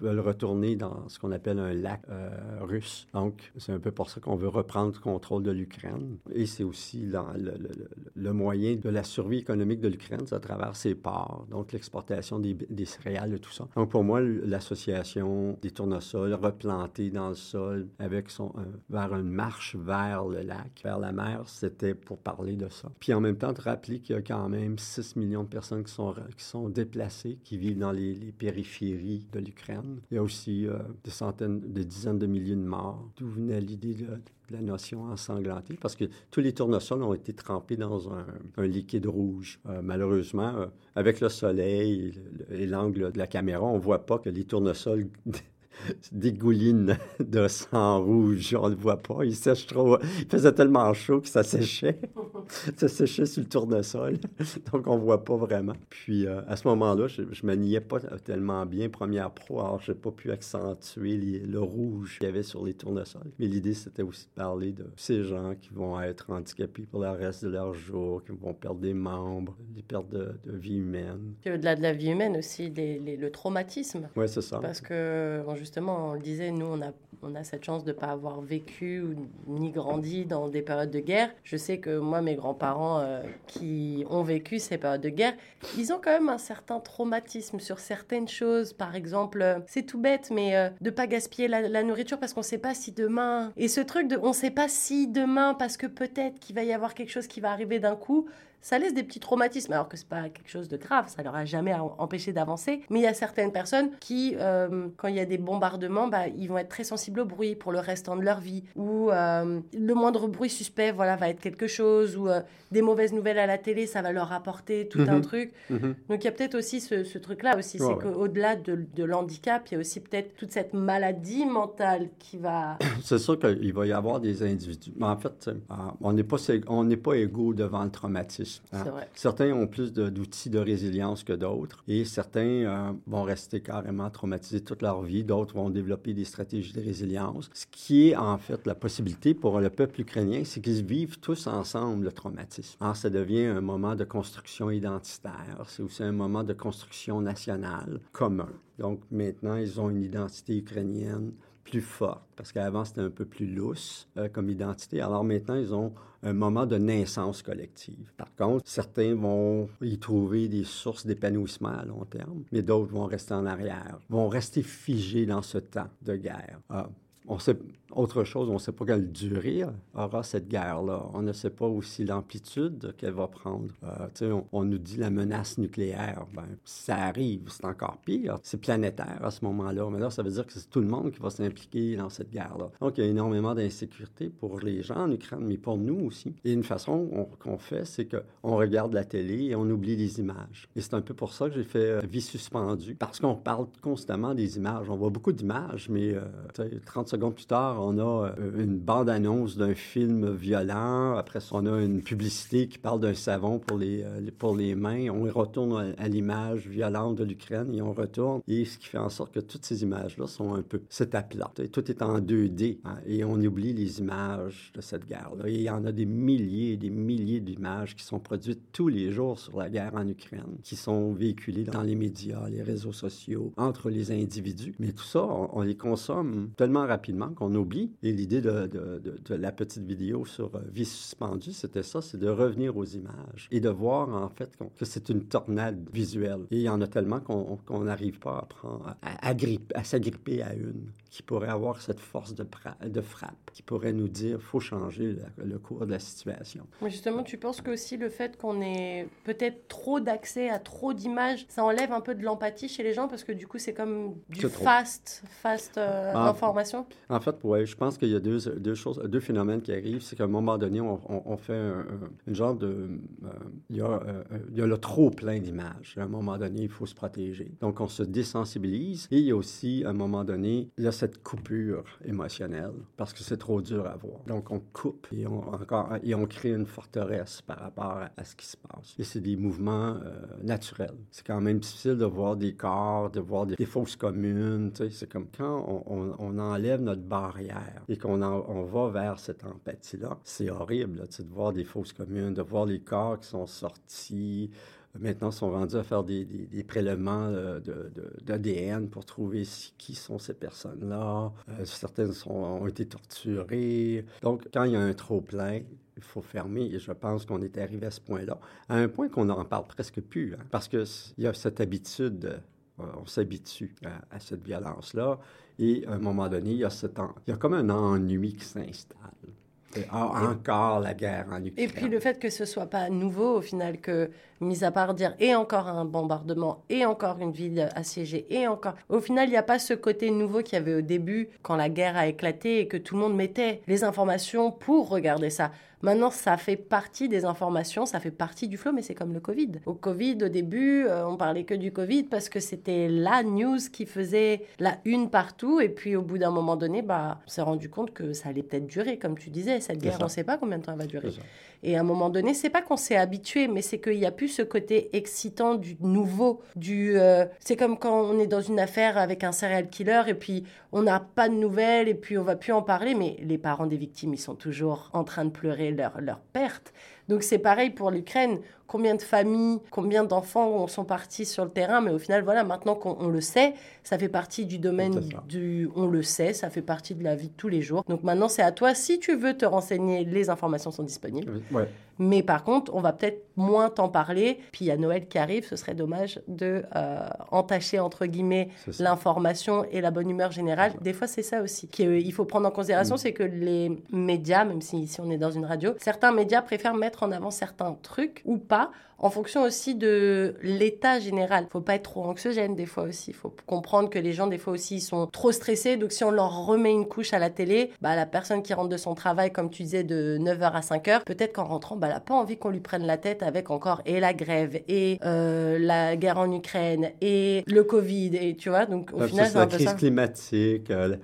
veulent, retourner dans ce qu'on appelle un lac euh, russe donc, c'est un peu pour ça qu'on veut reprendre le contrôle de l'Ukraine. Et c'est aussi le, moyen de la survie économique de l'Ukraine, à travers ses ports, donc l'exportation des, céréales et tout ça. Donc, pour moi, l'association des tournesols replantés dans le sol avec euh, vers une marche vers le lac, vers la mer, c'était pour parler de ça. Puis en même temps, de rappeler qu'il y a quand même 6 millions de personnes qui sont, qui sont déplacées, qui vivent dans les, périphéries de l'Ukraine. Il y a aussi euh, des centaines, des dizaines de milliers de morts d'où venait l'idée de, la notion ensanglantée, parce que tous les tournesols ont été trempés dans un, liquide rouge. Euh, malheureusement, euh, avec le soleil et l'angle de la caméra, on ne voit pas que les tournesols dégouline de sang rouge. On ne le voit pas. Il sèche trop. Il faisait tellement chaud que ça séchait. ça séchait sur le tournesol. Donc, on ne voit pas vraiment. Puis, euh, à ce moment-là, je ne maniais pas tellement bien première pro. Alors, je n'ai pas pu accentuer le rouge qu'il y avait sur les tournesols. Mais l'idée, c'était aussi de parler de ces gens qui vont être handicapés pour le reste de leur jour, qui vont perdre des membres, des pertes de, vie humaine. Puis, au-delà de la vie humaine aussi, le traumatisme. Oui, c'est ça. Parce que, justement, on le disait, nous, on a, on a cette chance de ne pas avoir vécu ni grandi dans des périodes de guerre. Je sais que moi, mes grands-parents euh, qui ont vécu ces périodes de guerre, ils ont quand même un certain traumatisme sur certaines choses. Par exemple, euh, c'est tout bête, mais euh, de pas gaspiller la, nourriture parce qu'on ne sait pas si demain... Et ce truc de on ne sait pas si demain, parce que peut-être qu'il va y avoir quelque chose qui va arriver d'un coup, ça laisse des petits traumatismes, alors que c'est pas quelque chose de grave, ça leur a jamais empêché d'avancer. Mais il y a certaines personnes qui, euh, quand il y a des bombardements, bah, ils vont être très sensibles au bruit pour le restant de leur vie, ou euh, le moindre bruit suspect, voilà, va être quelque chose, ou euh, des mauvaises nouvelles à la télé, ça va leur apporter tout un mhm. truc. Mhm. Donc il y a peut-être aussi ce, truc-là aussi, c'est qu'au-delà de, de l'handicap, il y a aussi peut-être toute cette maladie mentale qui va. C'est sûr qu'il va y avoir des individus. Mais en fait, on n'est pas, on n'est pas égaux devant le traumatisme. Hein. Certains ont plus d'outils de, résilience que d'autres et certains euh, vont rester carrément traumatisés toute leur vie. D'autres vont développer des stratégies de résilience. Ce qui est en fait la possibilité pour le peuple ukrainien, c'est qu'ils vivent tous ensemble le traumatisme. Alors, ça devient un moment de construction identitaire. C'est aussi un moment de construction nationale commun. Donc maintenant, ils ont une identité ukrainienne plus forte, parce qu'avant, c'était un peu plus lousse euh, comme identité. Alors maintenant, ils ont un moment de naissance collective. Par contre, certains vont y trouver des sources d'épanouissement à long terme, mais d'autres vont rester en arrière, vont rester figés dans ce temps de guerre. Ah, on sait autre chose, on ne sait pas quelle durée aura cette guerre-là. On ne sait pas aussi l'amplitude qu'elle va prendre. Euh, on, on, nous dit la menace nucléaire. Ben, ça arrive, c'est encore pire. C'est planétaire à ce moment-là. Mais là, ça veut dire que c'est tout le monde qui va s'impliquer dans cette guerre-là. Donc, il y a énormément d'insécurité pour les gens en Ukraine, mais pour nous aussi. Et une façon qu'on fait, c'est qu'on regarde la télé et on oublie les images. Et c'est un peu pour ça que j'ai fait euh, Vie suspendue, parce qu'on parle constamment des images. On voit beaucoup d'images, mais 30 euh, secondes plus tard, on a euh, une bande-annonce d'un film violent. Après on a une publicité qui parle d'un savon pour les, euh, pour les mains. On retourne à, l'image violente de l'Ukraine et on retourne. Et ce qui fait en sorte que toutes ces images-là sont un peu cette plat. Tout est en 2D hein, et on oublie les images de cette guerre-là. il y en a des milliers et des milliers d'images qui sont produites tous les jours sur la guerre en Ukraine, qui sont véhiculées dans les médias, les réseaux sociaux, entre les individus. Mais tout ça, on, on les consomme tellement rapidement qu'on oublie. Et l'idée de, de, la petite vidéo sur euh, vie suspendue, c'était ça, c'est de revenir aux images et de voir en fait que c'est une tornade visuelle. Et il y en a tellement qu'on n'arrive pas à, prendre, à, à s'agripper à une qui pourrait avoir cette force de, de frappe, qui pourrait nous dire faut changer le, cours de la situation. Mais justement, tu penses que aussi le fait qu'on ait peut-être trop d'accès à trop d'images, ça enlève un peu de l'empathie chez les gens parce que du coup, c'est comme du fast, fast euh, ah, information? En fait, oui, je pense qu'il y a deux, deux, choses, deux phénomènes qui arrivent. C'est qu'à un moment donné, on, on, fait une genre de. Euh, il, y a, euh, il y a le trop plein d'images. À un moment donné, il faut se protéger. Donc, on se désensibilise. Et il y a aussi, à un moment donné, il y a cette coupure émotionnelle parce que c'est trop dur à voir. Donc, on coupe et on, encore, et on crée une forteresse par rapport à, ce qui se passe. Et c'est des mouvements euh, naturels. C'est quand même difficile de voir des corps, de voir des, des fausses communes. C'est comme quand on, on, enlève notre barrière et qu'on on va vers cette empathie-là. C'est horrible de voir des fausses communes, de voir les corps qui sont sortis, Maintenant, sont rendus à faire des, des, prélèvements euh, d'ADN pour trouver qui sont ces personnes-là. Euh, certaines ont été torturées. Donc, quand il y a un trop-plein, il faut fermer. Et je pense qu'on est arrivé à ce point-là, à un point qu'on n'en parle presque plus, hein, parce qu'il y a cette habitude euh, on s'habitue à, cette violence-là. Et à un moment donné, il y a, ce temps, il y a comme un ennui qui s'installe. Ah, encore la guerre en Ukraine. Et puis le fait que ce soit pas nouveau au final, que mis à part dire et encore un bombardement, et encore une ville assiégée, et encore. Au final, il n'y a pas ce côté nouveau qu'il y avait au début quand la guerre a éclaté et que tout le monde mettait les informations pour regarder ça. Maintenant, ça fait partie des informations, ça fait partie du flot, mais c'est comme le Covid. Au Covid, au début, euh, on parlait que du Covid parce que c'était la news qui faisait la une partout. Et puis, au bout d'un moment donné, bah, on s'est rendu compte que ça allait peut-être durer, comme tu disais. Cette guerre, on ne sait pas combien de temps elle va durer. Et à un moment donné, c'est pas qu'on s'est habitué, mais c'est qu'il n'y a plus ce côté excitant du nouveau, du. Euh, c'est comme quand on est dans une affaire avec un serial killer et puis on n'a pas de nouvelles et puis on va plus en parler, mais les parents des victimes, ils sont toujours en train de pleurer leur, leur perte. Donc c'est pareil pour l'Ukraine. Combien de familles, combien d'enfants sont partis sur le terrain, mais au final, voilà, maintenant qu'on le sait, ça fait partie du domaine du on le sait, ça fait partie de la vie de tous les jours. Donc maintenant, c'est à toi, si tu veux te renseigner, les informations sont disponibles. Ouais. Mais par contre, on va peut-être moins t'en parler. Puis il y a Noël qui arrive, ce serait dommage de euh, entacher, entre guillemets, l'information et la bonne humeur générale. Des fois, c'est ça aussi qu'il faut prendre en considération, mm. c'est que les médias, même si ici on est dans une radio, certains médias préfèrent mettre en avant certains trucs ou pas en fonction aussi de l'état général. Faut pas être trop anxiogène des fois aussi. Faut comprendre que les gens des fois aussi ils sont trop stressés. Donc si on leur remet une couche à la télé, bah la personne qui rentre de son travail, comme tu disais, de 9h à 5h, peut-être qu'en rentrant, bah elle a pas envie qu'on lui prenne la tête avec encore et la grève et euh, la guerre en Ukraine et le Covid et tu vois. Donc au final, c'est la crise climatique. Euh,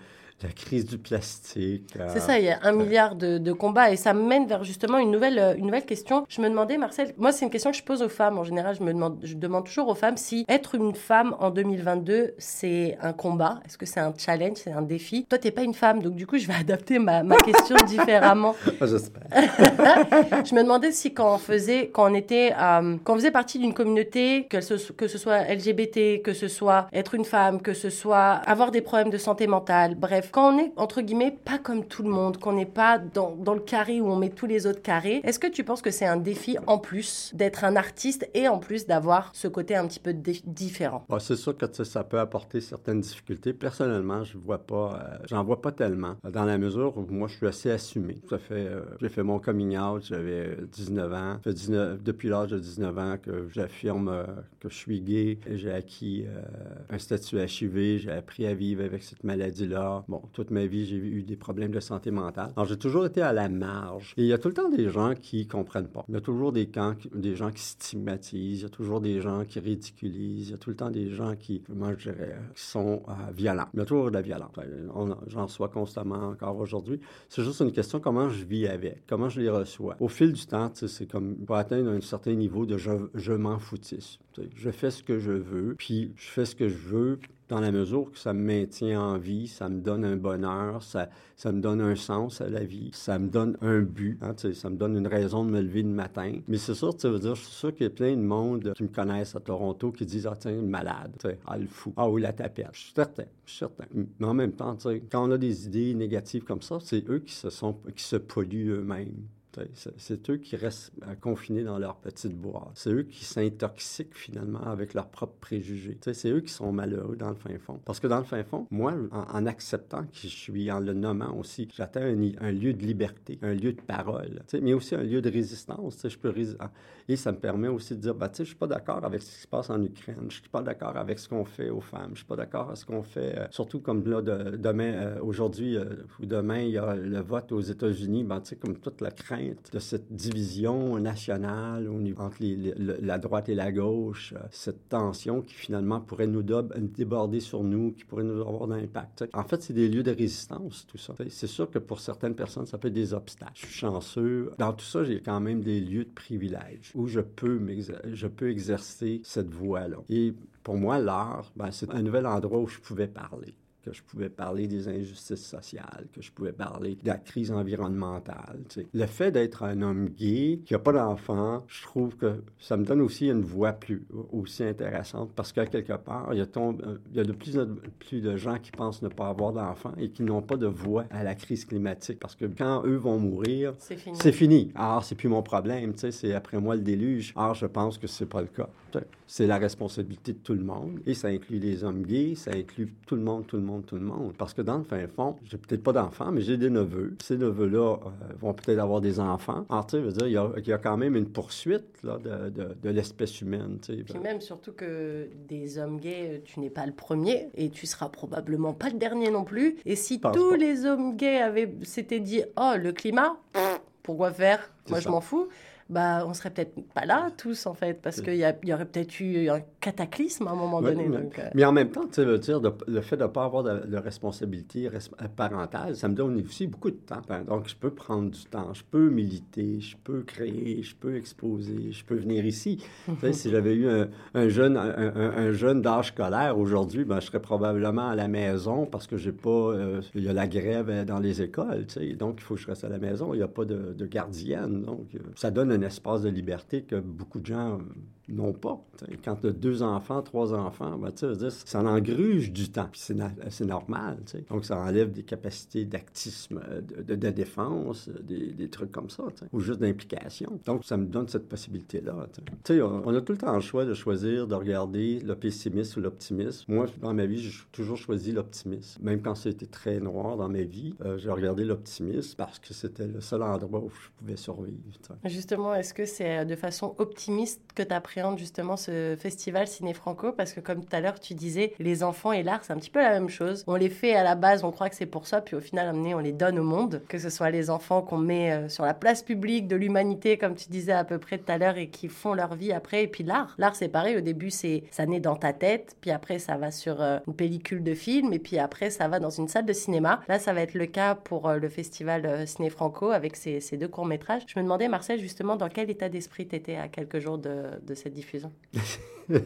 la crise du plastique. C'est ça, il y a un milliard de, de, combats et ça mène vers justement une nouvelle, euh, une nouvelle question. Je me demandais, Marcel, moi c'est une question que je pose aux femmes en général, je me demande, je demande toujours aux femmes si être une femme en 2022 c'est un combat, est-ce que c'est un challenge, c'est un défi? Toi t'es pas une femme, donc du coup je vais adapter ma, ma question différemment. J'espère. je me demandais si quand on faisait, quand on était, euh, quand on faisait partie d'une communauté, que ce, que ce soit LGBT, que ce soit être une femme, que ce soit avoir des problèmes de santé mentale, bref, quand on est, entre guillemets, pas comme tout le monde, qu'on n'est pas dans, le carré où on met tous les autres carrés, est-ce que tu penses que c'est un défi en plus d'être un artiste et en plus d'avoir ce côté un petit peu différent? c'est sûr que ça peut apporter certaines difficultés. Personnellement, je vois pas, euh, j'en vois pas tellement, dans la mesure où moi, je suis assez assumé. Ça fait, euh, j'ai fait mon coming out, j'avais 19 ans. Ça fait 19, depuis l'âge de 19 ans que j'affirme euh, que je suis gay. J'ai acquis un statut HIV, j'ai appris à vivre avec cette maladie-là toute ma vie, j'ai eu des problèmes de santé mentale. Alors, j'ai toujours été à la marge. Et il y a tout le temps des gens qui comprennent pas. Il y a toujours des, camps, des gens qui stigmatisent, il y a toujours des gens qui ridiculisent, il y a tout le temps des gens qui, moi, je dirais, qui sont euh, violents. Il y a toujours de la violence. J'en reçois constamment encore aujourd'hui. C'est juste une question comment je vis avec, comment je les reçois. Au fil du temps, c'est comme pour atteindre un certain niveau de je, je m'en foutisse. Je fais ce que je veux, puis je fais ce que je veux, dans la mesure que ça me maintient en vie, ça me donne un bonheur, ça, ça me donne un sens à la vie, ça me donne un but, hein, ça me donne une raison de me lever le matin. Mais c'est sûr, tu veux dire, je suis sûr qu'il y a plein de monde qui me connaissent à Toronto qui disent, ah tiens, malade, ah le fou, ah oui, la tapette. Je suis certain, je suis certain. Mais en même temps, quand on a des idées négatives comme ça, c'est eux qui se, sont, qui se polluent eux-mêmes. C'est eux qui restent euh, confinés dans leur petite boîte. C'est eux qui s'intoxiquent finalement avec leurs propres préjugés. C'est eux qui sont malheureux dans le fin fond. Parce que dans le fin fond, moi, en, acceptant qui je suis, en le nommant aussi, j'atteins un, lieu de liberté, un lieu de parole, mais aussi un lieu de résistance. Je peux ah, Et ça me permet aussi de dire, bah, je ne suis pas d'accord avec ce qui se passe en Ukraine, je ne suis pas d'accord avec ce qu'on fait aux femmes, je ne suis pas d'accord avec ce qu'on fait, euh, surtout comme là, demain, euh, aujourd'hui ou demain, il y a le vote aux États-Unis, ben, comme toute la crainte de cette division nationale entre la droite et la gauche, euh, cette tension qui finalement pourrait nous déborder sur nous, qui pourrait nous avoir un impact. En fait, c'est des lieux de résistance, tout ça. C'est sûr que pour certaines personnes, ça peut être des obstacles. Je suis chanceux. Dans tout ça, j'ai quand même des lieux de privilège où je peux, je peux exercer cette voie-là. Et pour moi, l'art, ben, c'est un nouvel endroit où je pouvais parler que je pouvais parler des injustices sociales, que je pouvais parler de la crise environnementale. Le fait d'être un homme gay qui n'a pas d'enfant, je trouve que ça me donne aussi une voix plus aussi intéressante parce qu'à quelque part, il y, a il y a de plus en plus de gens qui pensent ne pas avoir d'enfants et qui n'ont pas de voix à la crise climatique parce que quand eux vont mourir, c'est fini. C'est fini. Alors, c'est plus mon problème, c'est après moi le déluge. Alors, je pense que c'est pas le cas. C'est la responsabilité de tout le monde et ça inclut les hommes gays, ça inclut tout le monde, tout le monde tout le monde. Parce que dans le fin fond, j'ai peut-être pas d'enfants, mais j'ai des neveux. Ces neveux-là euh, vont peut-être avoir des enfants. Alors, tu sais, dire, il y, a, il y, a, quand même une poursuite là, de, de, de l'espèce humaine. Tu sais. Puis même surtout que des hommes gays, tu n'es pas le premier et tu seras probablement pas le dernier non plus. Et si tous les hommes gays avaient s'étaient dit, oh, le climat, pourquoi faire? Moi, je m'en fous bah, on serait peut-être pas là tous en fait, parce qu'il y, y, aurait peut-être eu un cataclysme à un moment donné. mais, donc, euh. mais en même temps, tu le, dire, de- le fait de ne pas avoir de, de responsabilité res- parentale, ça me donne aussi beaucoup de temps. Ben, Donc, je peux prendre du temps, je peux militer, je peux créer, je peux exposer, je peux venir ici. Si j'avais eu un, un jeune, un, un- un jeune d'âge scolaire aujourd'hui, ben, je serais probablement à la maison parce que j'ai pas, euh, il y a la grève euh, dans les écoles, tu sais, donc il faut que je reste à la maison. Il n'y a pas de, de gardienne, donc ça donne un espace de liberté que beaucoup de gens n'ont pas. Quand tu as deux enfants, trois enfants, ben, ça en engruge du temps. C'est, na- normal. tu sais. Donc, ça enlève des capacités d'actisme, euh, de, de- défense, euh, des, des trucs comme ça, ou juste d'implication. Donc, ça me donne cette possibilité-là. On, on a tout le temps le choix de choisir, de regarder le pessimisme ou l'optimisme. Moi, dans ma vie, j'ai toujours choisi l'optimisme. Même quand c'était très noir dans ma vie, euh, j'ai regardé l'optimisme parce que c'était le seul endroit où je pouvais survivre. Justement, est-ce que c'est de façon optimiste que tu justement ce festival Ciné Franco Parce que comme tout à l'heure, tu disais, les enfants et l'art, c'est un petit peu la même chose. On les fait à la base, on croit que c'est pour ça, puis au final, on les donne au monde. Que ce soit les enfants qu'on met euh, sur la place publique de l'humanité, comme tu disais à peu près tout à l'heure, et qui font leur vie après. Et puis l'art, l'art c'est pareil, au début, c'est ça naît dans ta tête, puis après, ça va sur euh, une pellicule de film, et puis après, ça va dans une salle de cinéma. Là, ça va être le cas pour euh, le festival Ciné Franco avec ces, ces deux courts-métrages. Je me demandais, Marcel, justement, dans quel état d'esprit tu étais à quelques jours de, de cette diffusion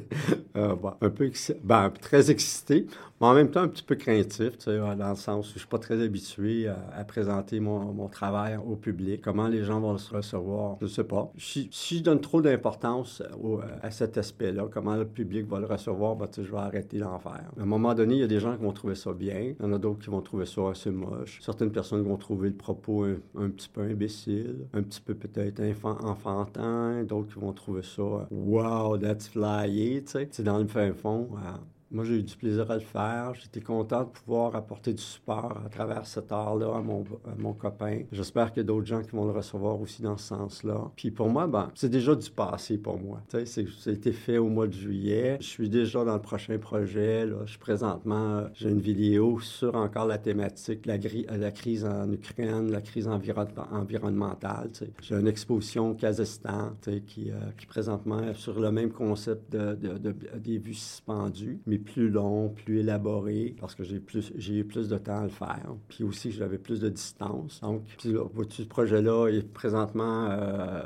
Euh, un peu ben, très excité, mais en même temps un petit peu craintif, tu sais, dans le sens où je suis pas très habitué à, présenter mon, mon travail au public. Comment les gens vont se recevoir, je sais pas. Si, si je donne trop d'importance au- à cet aspect-là, comment le public va le recevoir, ben, tu sais, je vais arrêter d'en faire. À un moment donné, il y a des gens qui vont trouver ça bien, il y en a d'autres qui vont trouver ça assez moche. Certaines personnes vont trouver le propos un, un petit peu imbécile, un petit peu peut-être enfant, enfantin, d'autres qui vont trouver ça euh, wow, that's flyé, tu sais. Dans le fin fond. euh, moi, j'ai eu du plaisir à le faire. J'étais content de pouvoir apporter du support à travers cet art-là à mon, à mon copain. J'espère qu'il y a d'autres gens qui vont le recevoir aussi dans ce sens-là. Puis pour moi, ben, c'est déjà du passé pour moi. Tu sais, ça a été fait au mois de juillet. Je suis déjà dans le prochain projet. Là. Je suis présentement, euh, j'ai une vidéo sur encore la thématique, la, euh, la crise en Ukraine, la crise environ- environnementale. tu sais. J'ai une exposition au Kazakhstan tu sais, qui, euh, qui présentement sur le même concept de, de- de- des vues suspendues, plus long, plus élaboré, parce que j'ai plus j'ai eu plus de temps à le faire. Puis aussi, j'avais plus de distance. Donc, puis là, ce projet-là est présentement euh,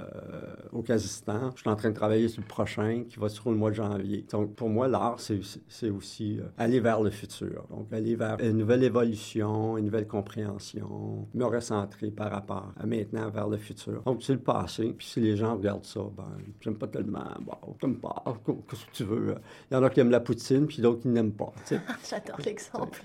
au Kazakhstan. Je suis en train de travailler sur le prochain qui va sur le mois de janvier. Donc, pour moi, l'art, c'est aussi euh, aller vers le futur. Donc, aller vers une nouvelle évolution, une nouvelle compréhension, me recentrer par rapport à maintenant vers le futur. Donc, c'est le passé. Puis si les gens regardent ça, ben, j'aime pas tellement. Bon, j'aime pas. Qu'est-ce que tu veux? Il y en a qui aiment la poutine, puis d'autres qui n'aiment pas. sais. J'adore l'exemple.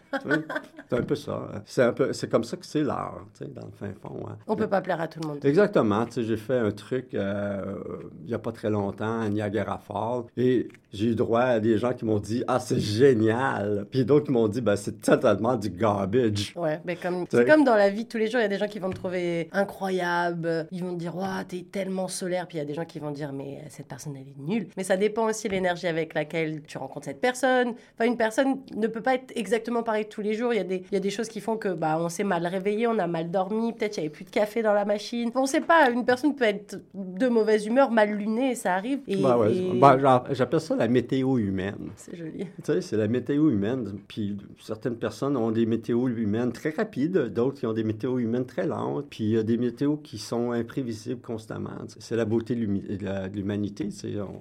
C'est un peu ça. C'est un peu, c'est comme ça que c'est l'art, tu sais, dans le fin fond. hein. On peut pas plaire à tout le monde. Exactement. Tu sais, j'ai fait un truc euh, il n'y a pas très longtemps à Niagara Falls et j'ai eu droit à des gens qui m'ont dit Ah, c'est génial. Puis d'autres qui m'ont dit ben, C'est totalement du garbage. Ouais, mais comme, Tu c'est comme dans la vie de tous les jours, il y a des gens qui vont te trouver incroyable, ils vont te dire, waouh, t'es tellement solaire, puis il y a des gens qui vont dire, mais cette personne, elle est nulle. Mais ça dépend aussi de l'énergie avec laquelle tu rencontres cette personne. Enfin, une personne ne peut pas être exactement pareille tous les jours. Il y a des, il y a des choses qui font que, bah, on s'est mal réveillé, on a mal dormi, peut-être il y avait plus de café dans la machine. On sait pas, une personne peut être de mauvaise humeur, mal lunée, ça arrive. Et, ouais, et- ben, genre, J'appelle ça la météo humaine. C'est joli. Tu sais, c'est la météo humaine. Puis certaines personnes ont des météos humaines très rapides, d'autres qui ont des météos humaines très lentes. Puis il y a des météos qui sont imprévisibles constamment. C'est la beauté de l'humanité.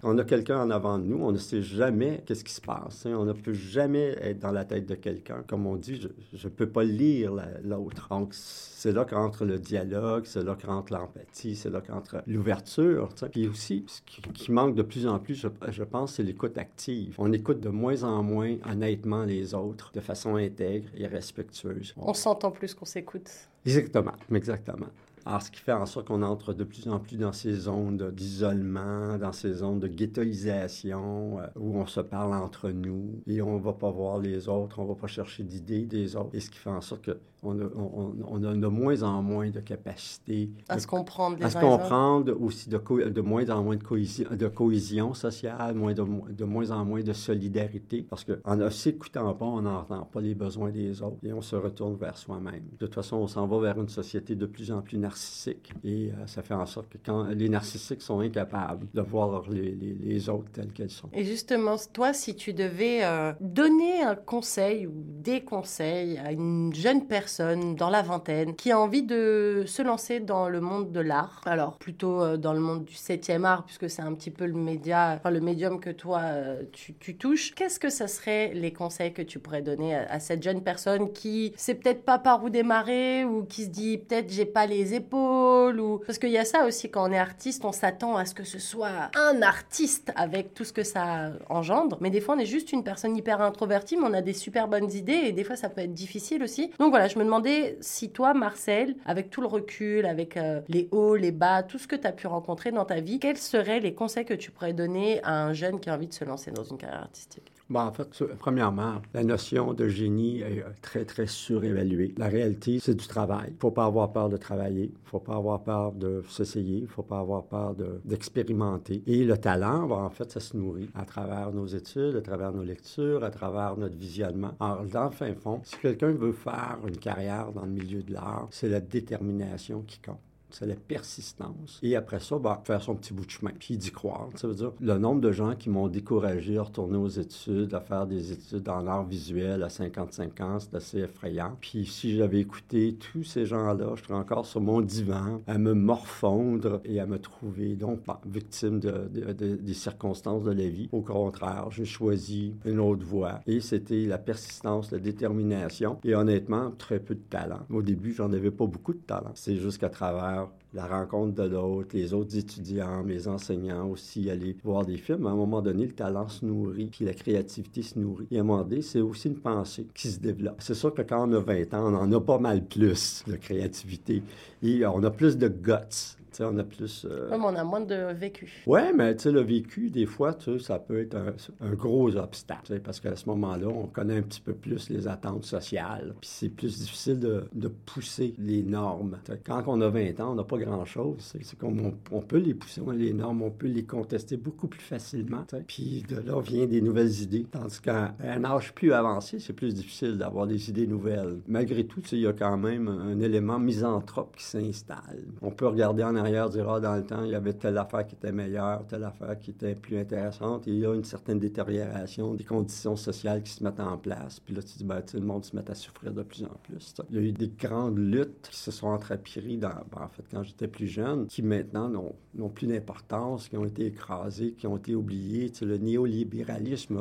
On, a quelqu'un en avant de nous, on ne sait jamais qu'est-ce qui se passe. On ne peut jamais être dans la tête de quelqu'un. Comme on dit, je ne peux pas lire la- l'autre. Donc c'est là qu'entre le dialogue, c'est là qu'entre l'empathie, c'est là qu'entre l'ouverture. Puis aussi, ce qui, qui manque de plus en plus, je, je pense, c'est l'écoute active. On écoute de moins en moins honnêtement les autres, de façon intègre et respectueuse. On s'entend plus qu'on s'écoute. Exactement, exactement. Alors, ce qui fait en sorte qu'on entre de plus en plus dans ces zones d'isolement, dans ces zones de ghettoisation, euh, où on se parle entre nous et on ne va pas voir les autres, on ne va pas chercher d'idées des autres. Et ce qui fait en sorte a, on, on a de moins en moins de capacité À de- se comprendre les à se comprendre, aussi de, co- de moins en moins de cohésion, de cohésion sociale, moins de, mo- de moins en moins de solidarité, parce qu'en ne s'écoutant pas, on n'entend pas les besoins des autres et on se retourne vers soi-même. De toute façon, on s'en va vers une société de plus en plus narcissiques. Et euh, ça fait en sorte que quand les narcissiques sont incapables de voir les, les, les autres tels qu'elles sont. Et justement, toi, si tu devais euh, donner un conseil ou des conseils à une jeune personne dans la vingtaine qui a envie de se lancer dans le monde de l'art, alors plutôt euh, dans le monde du 7e art, puisque c'est un petit peu le média, enfin le médium que toi euh, tu, tu, touches, qu'est-ce que ça serait les conseils que tu pourrais donner à, à cette jeune personne qui sait peut-être pas par où démarrer ou qui se dit peut-être j'ai pas les épaules ou parce qu'il y a ça aussi quand on est artiste, on s'attend à ce que ce soit un artiste avec tout ce que ça engendre, mais des fois on est juste une personne hyper introvertie, mais on a des super bonnes idées et des fois ça peut être difficile aussi. Donc voilà, je me demandais si toi, Marcel, avec tout le recul, avec euh, les hauts, les bas, tout ce que tu as pu rencontrer dans ta vie, quels seraient les conseils que tu pourrais donner à un jeune qui a envie de se lancer dans une carrière artistique? Bon, en fait, premièrement, la notion de génie est très, très surévaluée. La réalité, c'est du travail. Il ne faut pas avoir peur de travailler. Il ne faut pas avoir peur de s'essayer. Il ne faut pas avoir peur d'expérimenter. Et le talent, bon, en fait, ça se nourrit à travers nos études, à travers nos lectures, à travers notre visionnement. Alors, dans le fin fond, si quelqu'un veut faire une carrière dans le milieu de l'art, c'est la détermination qui compte c'est la persistance. Et après ça, bah, faire son petit bout de chemin, puis d'y croire. Ça veut dire, le nombre de gens qui m'ont découragé à retourner aux études, à faire des études en art visuel à 55 ans, c'est assez effrayant. Puis si j'avais écouté tous ces gens-là, je serais encore sur mon divan à me morfondre et à me trouver donc bah, victime de, des circonstances de la vie. Au contraire, j'ai choisi une autre voie. Et c'était la persistance, la détermination et honnêtement, très peu de talent. Au début, j'en avais pas beaucoup de talent. C'est jusqu'à travers la rencontre de l'autre, les autres étudiants, mes enseignants aussi, aller voir des films. À un moment donné, le talent se nourrit, puis la créativité se nourrit. Et à un moment donné, c'est aussi une pensée qui se développe. C'est sûr que quand on a 20 ans, on en a pas mal plus de créativité et on a plus de guts on a plus. Euh... Mais on a moins de vécu. Oui, mais tu sais, le vécu, des fois, ça peut être un, un gros obstacle, parce qu'à ce moment-là, on connaît un petit peu plus les attentes sociales, puis c'est plus difficile de, de, pousser les normes. T'sais, quand on a 20 ans, on n'a pas grand-chose. C'est comme on, on, peut les pousser, les normes, on peut les contester beaucoup plus facilement. T'sais. Puis de là vient des nouvelles idées. Tandis qu'à un âge plus avancé, c'est plus difficile d'avoir des idées nouvelles. Malgré tout, il y a quand même un élément misanthrope qui s'installe. On peut regarder en arrière, dire, ah, dans le temps, il y avait telle affaire qui était meilleure, telle affaire qui était plus intéressante, et il y a une certaine détérioration des conditions sociales qui se mettent en place. Puis là, tu dis, ben, le monde se met à souffrir de plus en plus. Il y a eu des grandes luttes qui se sont entrepirées, dans, ben, en fait, quand j'étais plus jeune, qui maintenant n'ont plus d'importance, qui ont été écrasées, qui ont été oubliées. Le néolibéralisme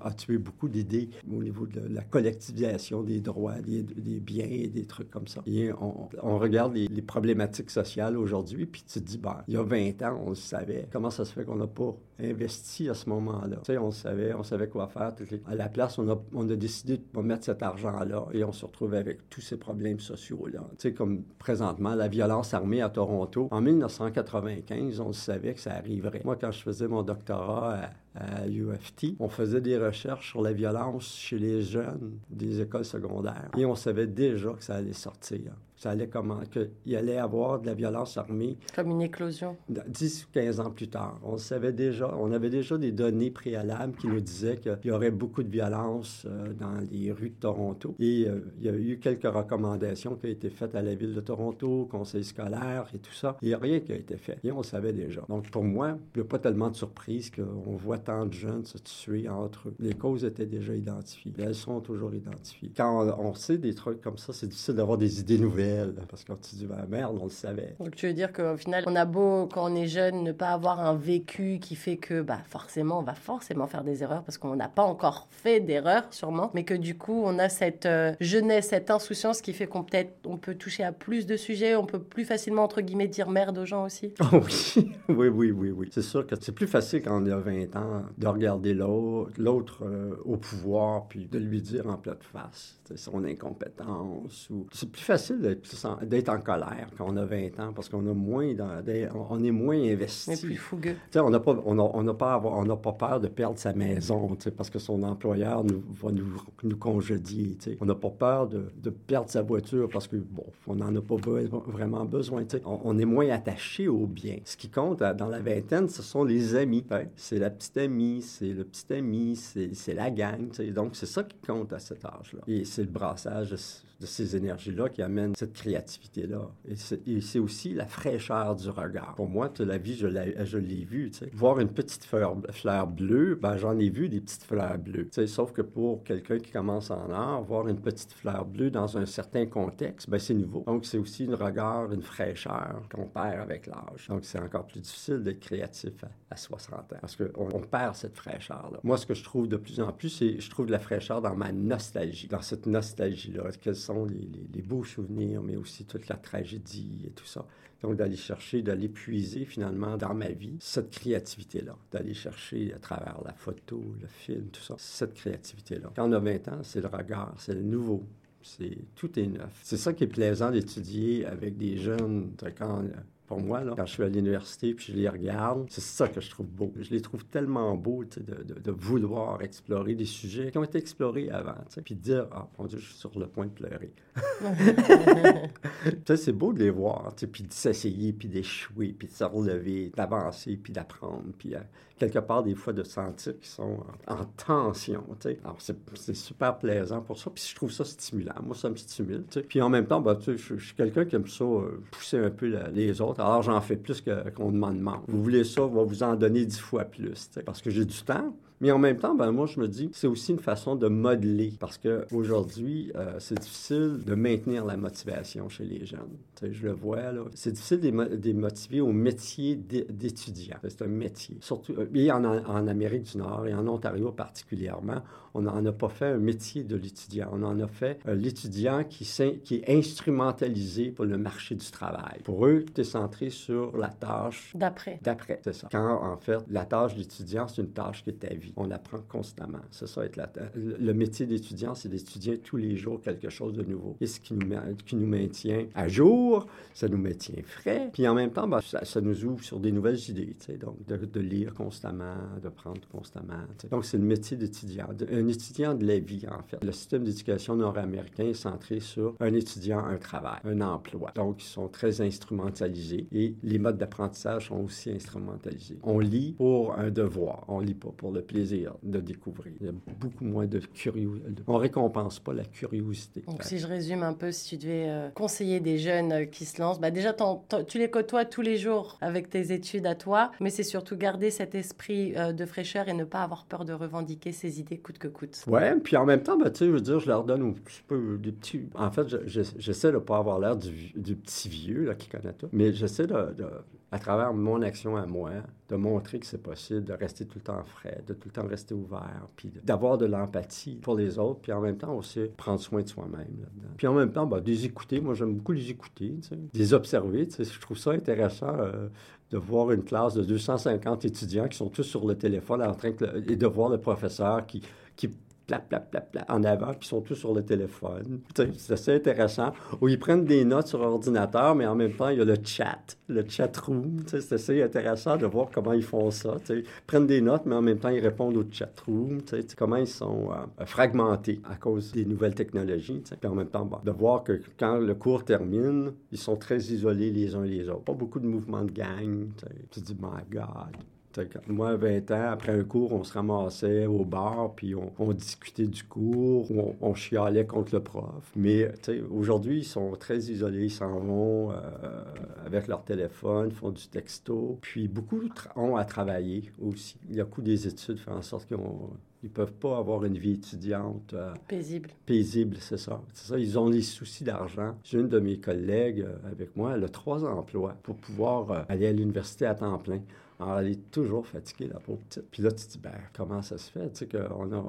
a, tué beaucoup d'idées au niveau de la collectivisation des droits, des, biens des trucs comme ça. Et on, regarde les problématiques sociales aujourd'hui, puis tu te dis, ben, il y a 20 ans, on le savait. Comment ça se fait qu'on n'a pas investi à ce moment-là? Tu sais, on savait, on savait quoi faire. À la place, on a, on a décidé de pas mettre cet argent-là et on se retrouve avec tous ces problèmes sociaux-là. Tu sais, comme présentement, la violence armée à Toronto, en 1995, on le savait que ça arriverait. Moi, quand je faisais mon doctorat à, à UFT, on faisait des recherches sur la violence chez les jeunes des écoles secondaires. Et on savait déjà que ça allait sortir. Ça allait comment, qu'il allait avoir de la violence armée. Comme une éclosion. 10 ou 15 ans plus tard. On savait déjà, on avait déjà des données préalables qui nous disaient qu'il y aurait beaucoup de violence euh, dans les rues de Toronto. Et euh, il y a eu quelques recommandations qui ont été faites à la ville de Toronto, au conseil scolaire et tout ça. Il n'y a rien qui a été fait. Et on savait déjà. Donc pour moi, il n'y a pas tellement de surprise qu'on voit tant de jeunes se tuer entre eux. Les causes étaient déjà identifiées. elles sont toujours identifiées. Quand on, on sait des trucs comme ça, c'est difficile d'avoir des idées nouvelles parce qu'on se dit, ben, merde, on le savait. Donc tu veux dire qu'au final, on a beau, quand on est jeune, ne pas avoir un vécu qui fait que bah, forcément, on va forcément faire des erreurs parce qu'on n'a pas encore fait d'erreurs, sûrement, mais que du coup, on a cette euh, jeunesse, cette insouciance qui fait qu'on peut-être, on peut toucher à plus de sujets, on peut plus facilement, entre guillemets, dire merde aux gens aussi. Oh, oui, oui, oui, oui, oui. C'est sûr que c'est plus facile quand on a 20 ans de regarder l'autre euh, au pouvoir puis de lui dire en pleine face son incompétence. Ou... C'est plus facile d'être en colère quand on a 20 ans parce qu'on a moins dans, on est moins investi. Plus fougueux. on n'a pas, on a, on a pas, on pas peur de perdre sa maison parce que son employeur nous, va nous, nous congédier. T'sais. On n'a pas peur de, de, perdre sa voiture parce que bon, on n'en a pas vraiment besoin. On, on, est moins attaché au bien. Ce qui compte dans la vingtaine, ce sont les amis. C'est la petite amie, c'est le petit ami, c'est la gang. T'sais. Donc c'est ça qui compte à cet âge-là. Et c'est le brassage de, ces énergies-là qui amène cette créativité-là. Et c'est aussi la fraîcheur du regard. Pour moi, la vie, je l'ai vu. Tu sais. Voir une petite fleur, bleue, ben, j'en ai vu des petites fleurs bleues. Tu sais, sauf que pour quelqu'un qui commence en art, voir une petite fleur bleue dans un certain contexte, ben, c'est nouveau. Donc, c'est aussi un regard, une fraîcheur qu'on perd avec l'âge. Donc, c'est encore plus difficile d'être créatif à, 60 ans parce qu'on on perd cette fraîcheur-là. Moi, ce que je trouve de plus en plus, c'est je trouve de la fraîcheur dans ma nostalgie, dans cette nostalgie-là. Quels sont les, les, beaux souvenirs, mais aussi toute la tragédie et tout ça. Donc, d'aller chercher, d'aller puiser finalement dans ma vie cette créativité-là, d'aller chercher à travers la photo, le film, tout ça, cette créativité-là. Quand on a 20 ans, c'est le regard, c'est le nouveau, c'est tout est neuf. C'est ça qui est plaisant d'étudier avec des jeunes. Quand pour moi, là, quand je suis à l'université puis je les regarde, c'est ça que je trouve beau. Je les trouve tellement beaux de, de, de, vouloir explorer des sujets qui ont été explorés avant, puis de dire Ah, mon Dieu, je suis sur le point de pleurer. c'est beau de les voir, puis de s'essayer, puis d'échouer, puis de se relever, d'avancer, puis d'apprendre, puis euh, quelque part, des fois, de sentir qu'ils sont en, tension. Alors, c'est super plaisant pour ça, puis je trouve ça stimulant. Moi, ça me stimule. Puis en même temps, ben, je, je, suis quelqu'un qui aime ça, euh, pousser un peu les autres alors j'en fais plus qu'on m'en demande. Vous voulez ça, on va vous en donner dix fois plus, parce que j'ai du temps. Mais en même temps, ben, moi, je me dis, c'est aussi une façon de modeler parce qu'aujourd'hui, euh, c'est difficile de maintenir la motivation chez les jeunes. je le vois, là. C'est difficile de les motiver au métier d'étudiant. C'est un métier. Surtout, euh, et en, Amérique du Nord et en Ontario particulièrement, on n'en a pas fait un métier de l'étudiant. On en a fait euh, l'étudiant qui, qui est instrumentalisé pour le marché du travail. Pour eux, tu es centré sur la tâche... D'après. D'après, c'est ça. Quand, en fait, la tâche d'étudiant, c'est une tâche qui est ta vie. On apprend constamment. C'est ça, être Le métier d'étudiant, c'est d'étudier tous les jours quelque chose de nouveau. Et ce qui nous, qui nous maintient à jour, ça nous maintient frais. Puis en même temps, ben, ça, nous ouvre sur des nouvelles idées. Donc, de, lire constamment, de prendre constamment. Donc, c'est le métier d'étudiant. Un étudiant de la vie, en fait. Le système d'éducation nord-américain est centré sur un étudiant, un travail, un emploi. Donc, ils sont très instrumentalisés et les modes d'apprentissage sont aussi instrumentalisés. On lit pour un devoir, on lit pas pour le plaisir de découvrir. Il y a beaucoup moins de curiosité. On récompense pas la curiosité. Donc, si je résume un peu, si tu devais euh, conseiller des jeunes euh, qui se lancent, bah déjà, tu les côtoies tous les jours avec tes études à toi, mais c'est surtout garder cet esprit euh, de fraîcheur et ne pas avoir peur de revendiquer ses idées coûte que Ouais, puis en même temps, bah, tu sais, je veux dire, je leur donne un petit peu des petits. En fait, j'essaie de ne pas avoir l'air du, du, petit vieux là, qui connaît tout, mais j'essaie de à travers mon action à moi, de montrer que c'est possible de rester tout le temps frais, de tout le temps rester ouvert, puis d'avoir de l'empathie pour les autres, puis en même temps aussi prendre soin de soi-même là-dedans. Puis en même temps, ben, des écouter, moi j'aime beaucoup les écouter, tu sais, des observer, tu sais, je trouve ça intéressant euh, de voir une classe de 250 étudiants qui sont tous sur le téléphone en train de, et de voir le professeur qui, qui en avant, qui sont tous sur le téléphone. C'est assez intéressant. Ou ils prennent des notes sur ordinateur, mais en même temps, il y a le chat, le chat room. C'est assez intéressant de voir comment ils font ça. Ils prennent des notes, mais en même temps, ils répondent au chat room. Comment ils sont euh, fragmentés à cause des nouvelles technologies. Puis en même temps, de voir que quand le cours termine, ils sont très isolés les uns les autres. Pas beaucoup de mouvements de gang. Tu dis, my God. Moi, à 20 ans, après un cours, on se ramassait au bar, puis on, discutait du cours, on, on, chialait contre le prof. Mais aujourd'hui, ils sont très isolés, ils s'en vont euh, avec leur téléphone, font du texto. Puis beaucoup ont à travailler aussi. A beaucoup des études font en sorte qu'ils ne peuvent pas avoir une vie étudiante. Euh, paisible. Paisible, c'est ça. C'est ça. Ils ont des soucis d'argent. J'ai une de mes collègues euh, avec moi, elle a trois emplois pour pouvoir aller à l'université à temps plein. Alors, elle est toujours fatiguée, la pauvre petite. Puis là, tu te dis, ben, comment ça se fait? Tu sais, qu'on a,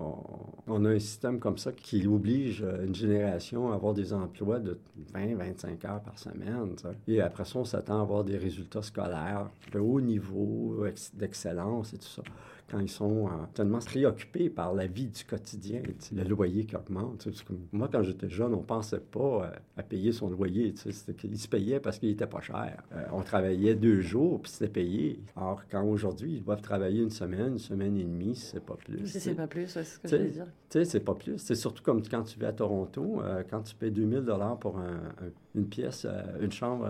on, a un système comme ça qui oblige euh, une génération à avoir des emplois de 20-25 heures par semaine. Et après ça, on s'attend à avoir des résultats scolaires de haut niveau, d'excellence et tout ça quand ils sont euh, tellement préoccupés par la vie du quotidien, le loyer qui augmente. moi, quand j'étais jeune, on ne pensait pas euh, à payer son loyer. Il se payait parce qu'il n'était pas cher. Euh, on travaillait deux jours, puis c'était payé. Alors, quand aujourd'hui, ils doivent travailler une semaine, une semaine et demie, c'est pas plus. C'est pas plus, c'est ce que je veux dire. C'est pas plus. C'est surtout comme quand tu vas à Toronto, quand tu payes 2000 pour un, une pièce, une chambre,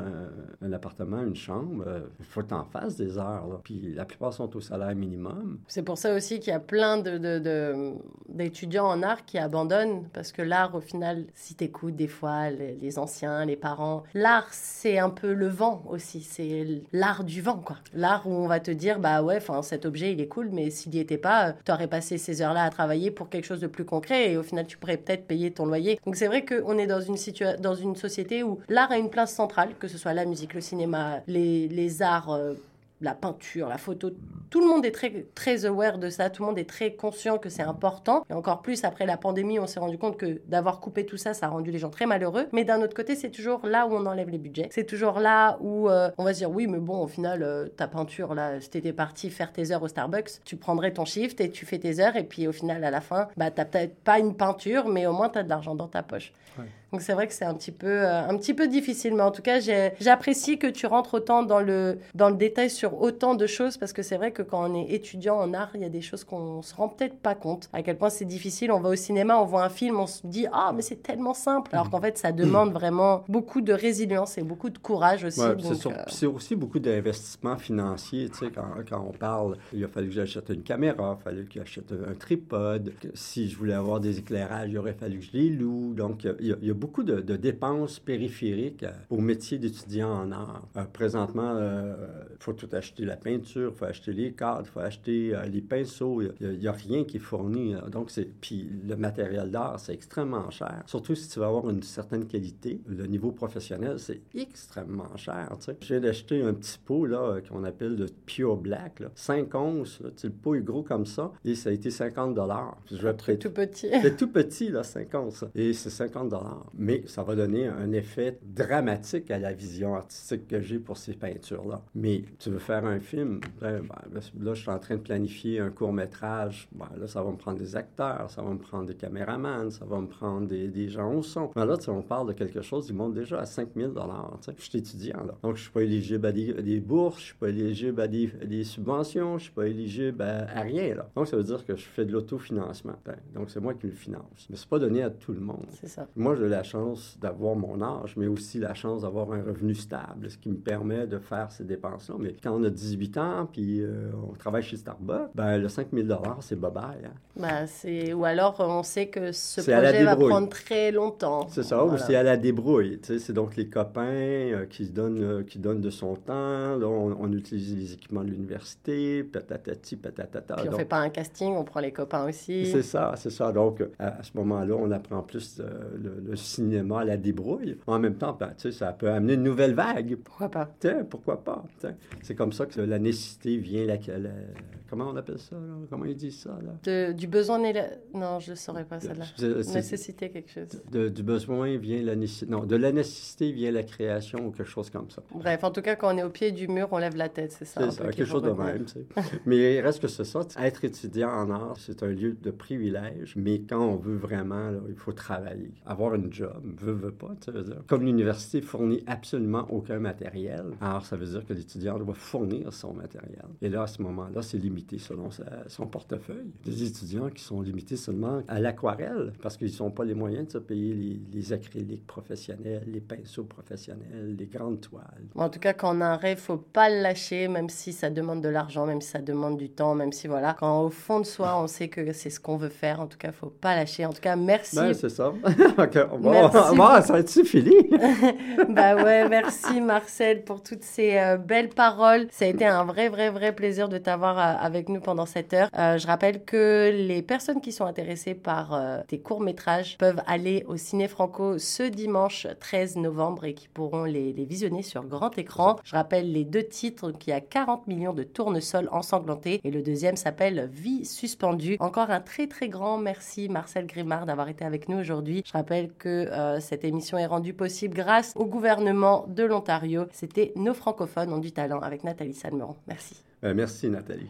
un, appartement, une chambre, il faut que en fasses des heures. Puis la plupart sont au salaire minimum. C'est pour ça aussi qu'il y a plein de, d'étudiants en art qui abandonnent, parce que l'art, au final, si tu écoutes des fois les, anciens, les parents, l'art, c'est un peu le vent aussi, c'est l'art du vent, quoi. L'art où on va te dire, bah ouais, cet objet, il est cool, mais s'il n'y était pas, tu aurais passé ces heures-là à travailler pour quelque chose de plus concret, et au final, tu pourrais peut-être payer ton loyer. Donc c'est vrai qu'on est dans une, dans une société où l'art a une place centrale, que ce soit la musique, le cinéma, les, les arts... Euh, la peinture, la photo, tout le monde est très, très aware de ça, tout le monde est très conscient que c'est important. Et encore plus après la pandémie, on s'est rendu compte que d'avoir coupé tout ça, ça a rendu les gens très malheureux. Mais d'un autre côté, c'est toujours là où on enlève les budgets. C'est toujours là où euh, on va se dire oui, mais bon, au final, euh, ta peinture, là, si t'étais parti faire tes heures au Starbucks, tu prendrais ton shift et tu fais tes heures. Et puis au final, à la fin, bah, t'as peut-être pas une peinture, mais au moins t'as de l'argent dans ta poche. Donc c'est vrai que c'est un petit peu euh, un petit peu difficile, mais en tout cas j'apprécie que tu rentres autant dans le dans le détail sur autant de choses parce que c'est vrai que quand on est étudiant en art, il y a des choses qu'on se rend peut-être pas compte à quel point c'est difficile. On va au cinéma, on voit un film, on se dit ah mais c'est tellement simple, alors qu'en fait ça demande vraiment beaucoup de résilience et beaucoup de courage aussi. Euh, c'est aussi beaucoup d'investissement financier. Tu sais quand, quand, on parle, il a fallu que j'achète une caméra, il a fallu que j'achète un tripode. Si je voulais avoir des éclairages, il aurait fallu que je les loue. Donc il y a, beaucoup de, dépenses périphériques euh, au métier d'étudiant en art. Euh, présentement, il euh, faut tout acheter la peinture, il faut acheter les cadres, il faut acheter les pinceaux. Il n'y a, rien qui est fourni. donc, c'est... Puis le matériel d'art, c'est extrêmement cher. Surtout si tu veux avoir une certaine qualité. Le niveau professionnel, c'est extrêmement cher. J'ai d'acheter un petit pot là, qu'on appelle le Pure Black. Là. 5 onces. le pot est gros comme ça. Et ça a été 50 dollars. C'est tout petit. C'est tout petit, là, 5 onces. Et c'est 50 dollars mais ça va donner un effet dramatique à la vision artistique que j'ai pour ces peintures-là. Mais tu veux faire un film, ben, ben, là, je suis en train de planifier un court-métrage, ben, là, ça va me prendre des acteurs, ça va me prendre des caméramans, ça va me prendre des, des gens au son. Ben, là, on parle de quelque chose qui monte déjà à 5000 dollars. Je suis étudiant, là. Donc, je suis pas éligible à des, bourses, je suis pas éligible à des, des, subventions, je suis pas éligible à, rien, là. Donc, ça veut dire que je fais de l'autofinancement. donc, c'est moi qui le finance. Mais c'est pas donné à tout le monde. C'est ça. Moi, je la chance d'avoir mon âge, mais aussi la chance d'avoir un revenu stable, ce qui me permet de faire ces dépenses-là. Mais quand on a 18 ans, puis euh, on travaille chez Starbucks, ben, le 5 000 c'est bye-bye. Hein. Ben, c'est... Ou alors, on sait que ce projet va prendre très longtemps. C'est ça, ou c'est à la débrouille. C'est donc les copains euh, qui, donnent, euh, qui donnent de son temps. Là, on, utilise les équipements de l'université, patatati, patatata. Puis on ne fait pas un casting, on prend les copains aussi. C'est ça, c'est ça. Donc, à, ce moment-là, on apprend plus le, le cinéma à la débrouille. En même temps, ben, ça peut amener une nouvelle vague. Pourquoi pas? pourquoi pas? C'est comme ça que la nécessité vient la, Comment on appelle ça? Comment ils disent ça? Là? du besoin... Non, je ne saurais pas ça. Là. Nécessité, quelque chose. du besoin vient la nécessité... Non, de la nécessité vient la création ou quelque chose comme ça. Bref, en tout cas, quand on est au pied du mur, on lève la tête, c'est ça? C'est ça, quelque chose de même. mais il reste que c'est ça. Être étudiant en art, c'est un lieu de privilège, mais quand on veut vraiment, il faut travailler, avoir une job, veut, veut pas. Comme l'université fournit absolument aucun matériel, alors ça veut dire que l'étudiant doit fournir son matériel. Et là, à ce moment-là, c'est limité selon son portefeuille. Des étudiants qui sont limités seulement à l'aquarelle parce qu'ils n'ont pas les moyens de se payer les, acryliques professionnels, les pinceaux professionnels, les grandes toiles. En tout cas, quand on a un rêve, faut pas le lâcher, même si ça demande de l'argent, même si ça demande du temps, même si voilà, quand au fond de soi, on sait que c'est ce qu'on veut faire. En tout cas, faut pas lâcher. En tout cas, merci. Ben, c'est ça. merci ça va-tu fini? bah ouais, merci Marcel pour toutes ces euh, belles paroles. Ça a été un vrai, vrai, vrai plaisir de t'avoir euh, avec nous pendant cette heure. Euh, je rappelle que les personnes qui sont intéressées par tes courts-métrages peuvent aller au Ciné Franco ce dimanche 13 novembre et qui pourront les, les visionner sur grand écran. Je rappelle les deux titres qui a 40 millions de tournesols ensanglantés et le deuxième s'appelle Vie suspendue. Encore un très, très grand merci Marcel Grimard d'avoir été avec nous aujourd'hui. Je rappelle que cette émission est rendue possible grâce au gouvernement de l'Ontario. C'était Nos francophones ont du talent avec Nathalie Salmeron. Merci. Euh, merci Nathalie.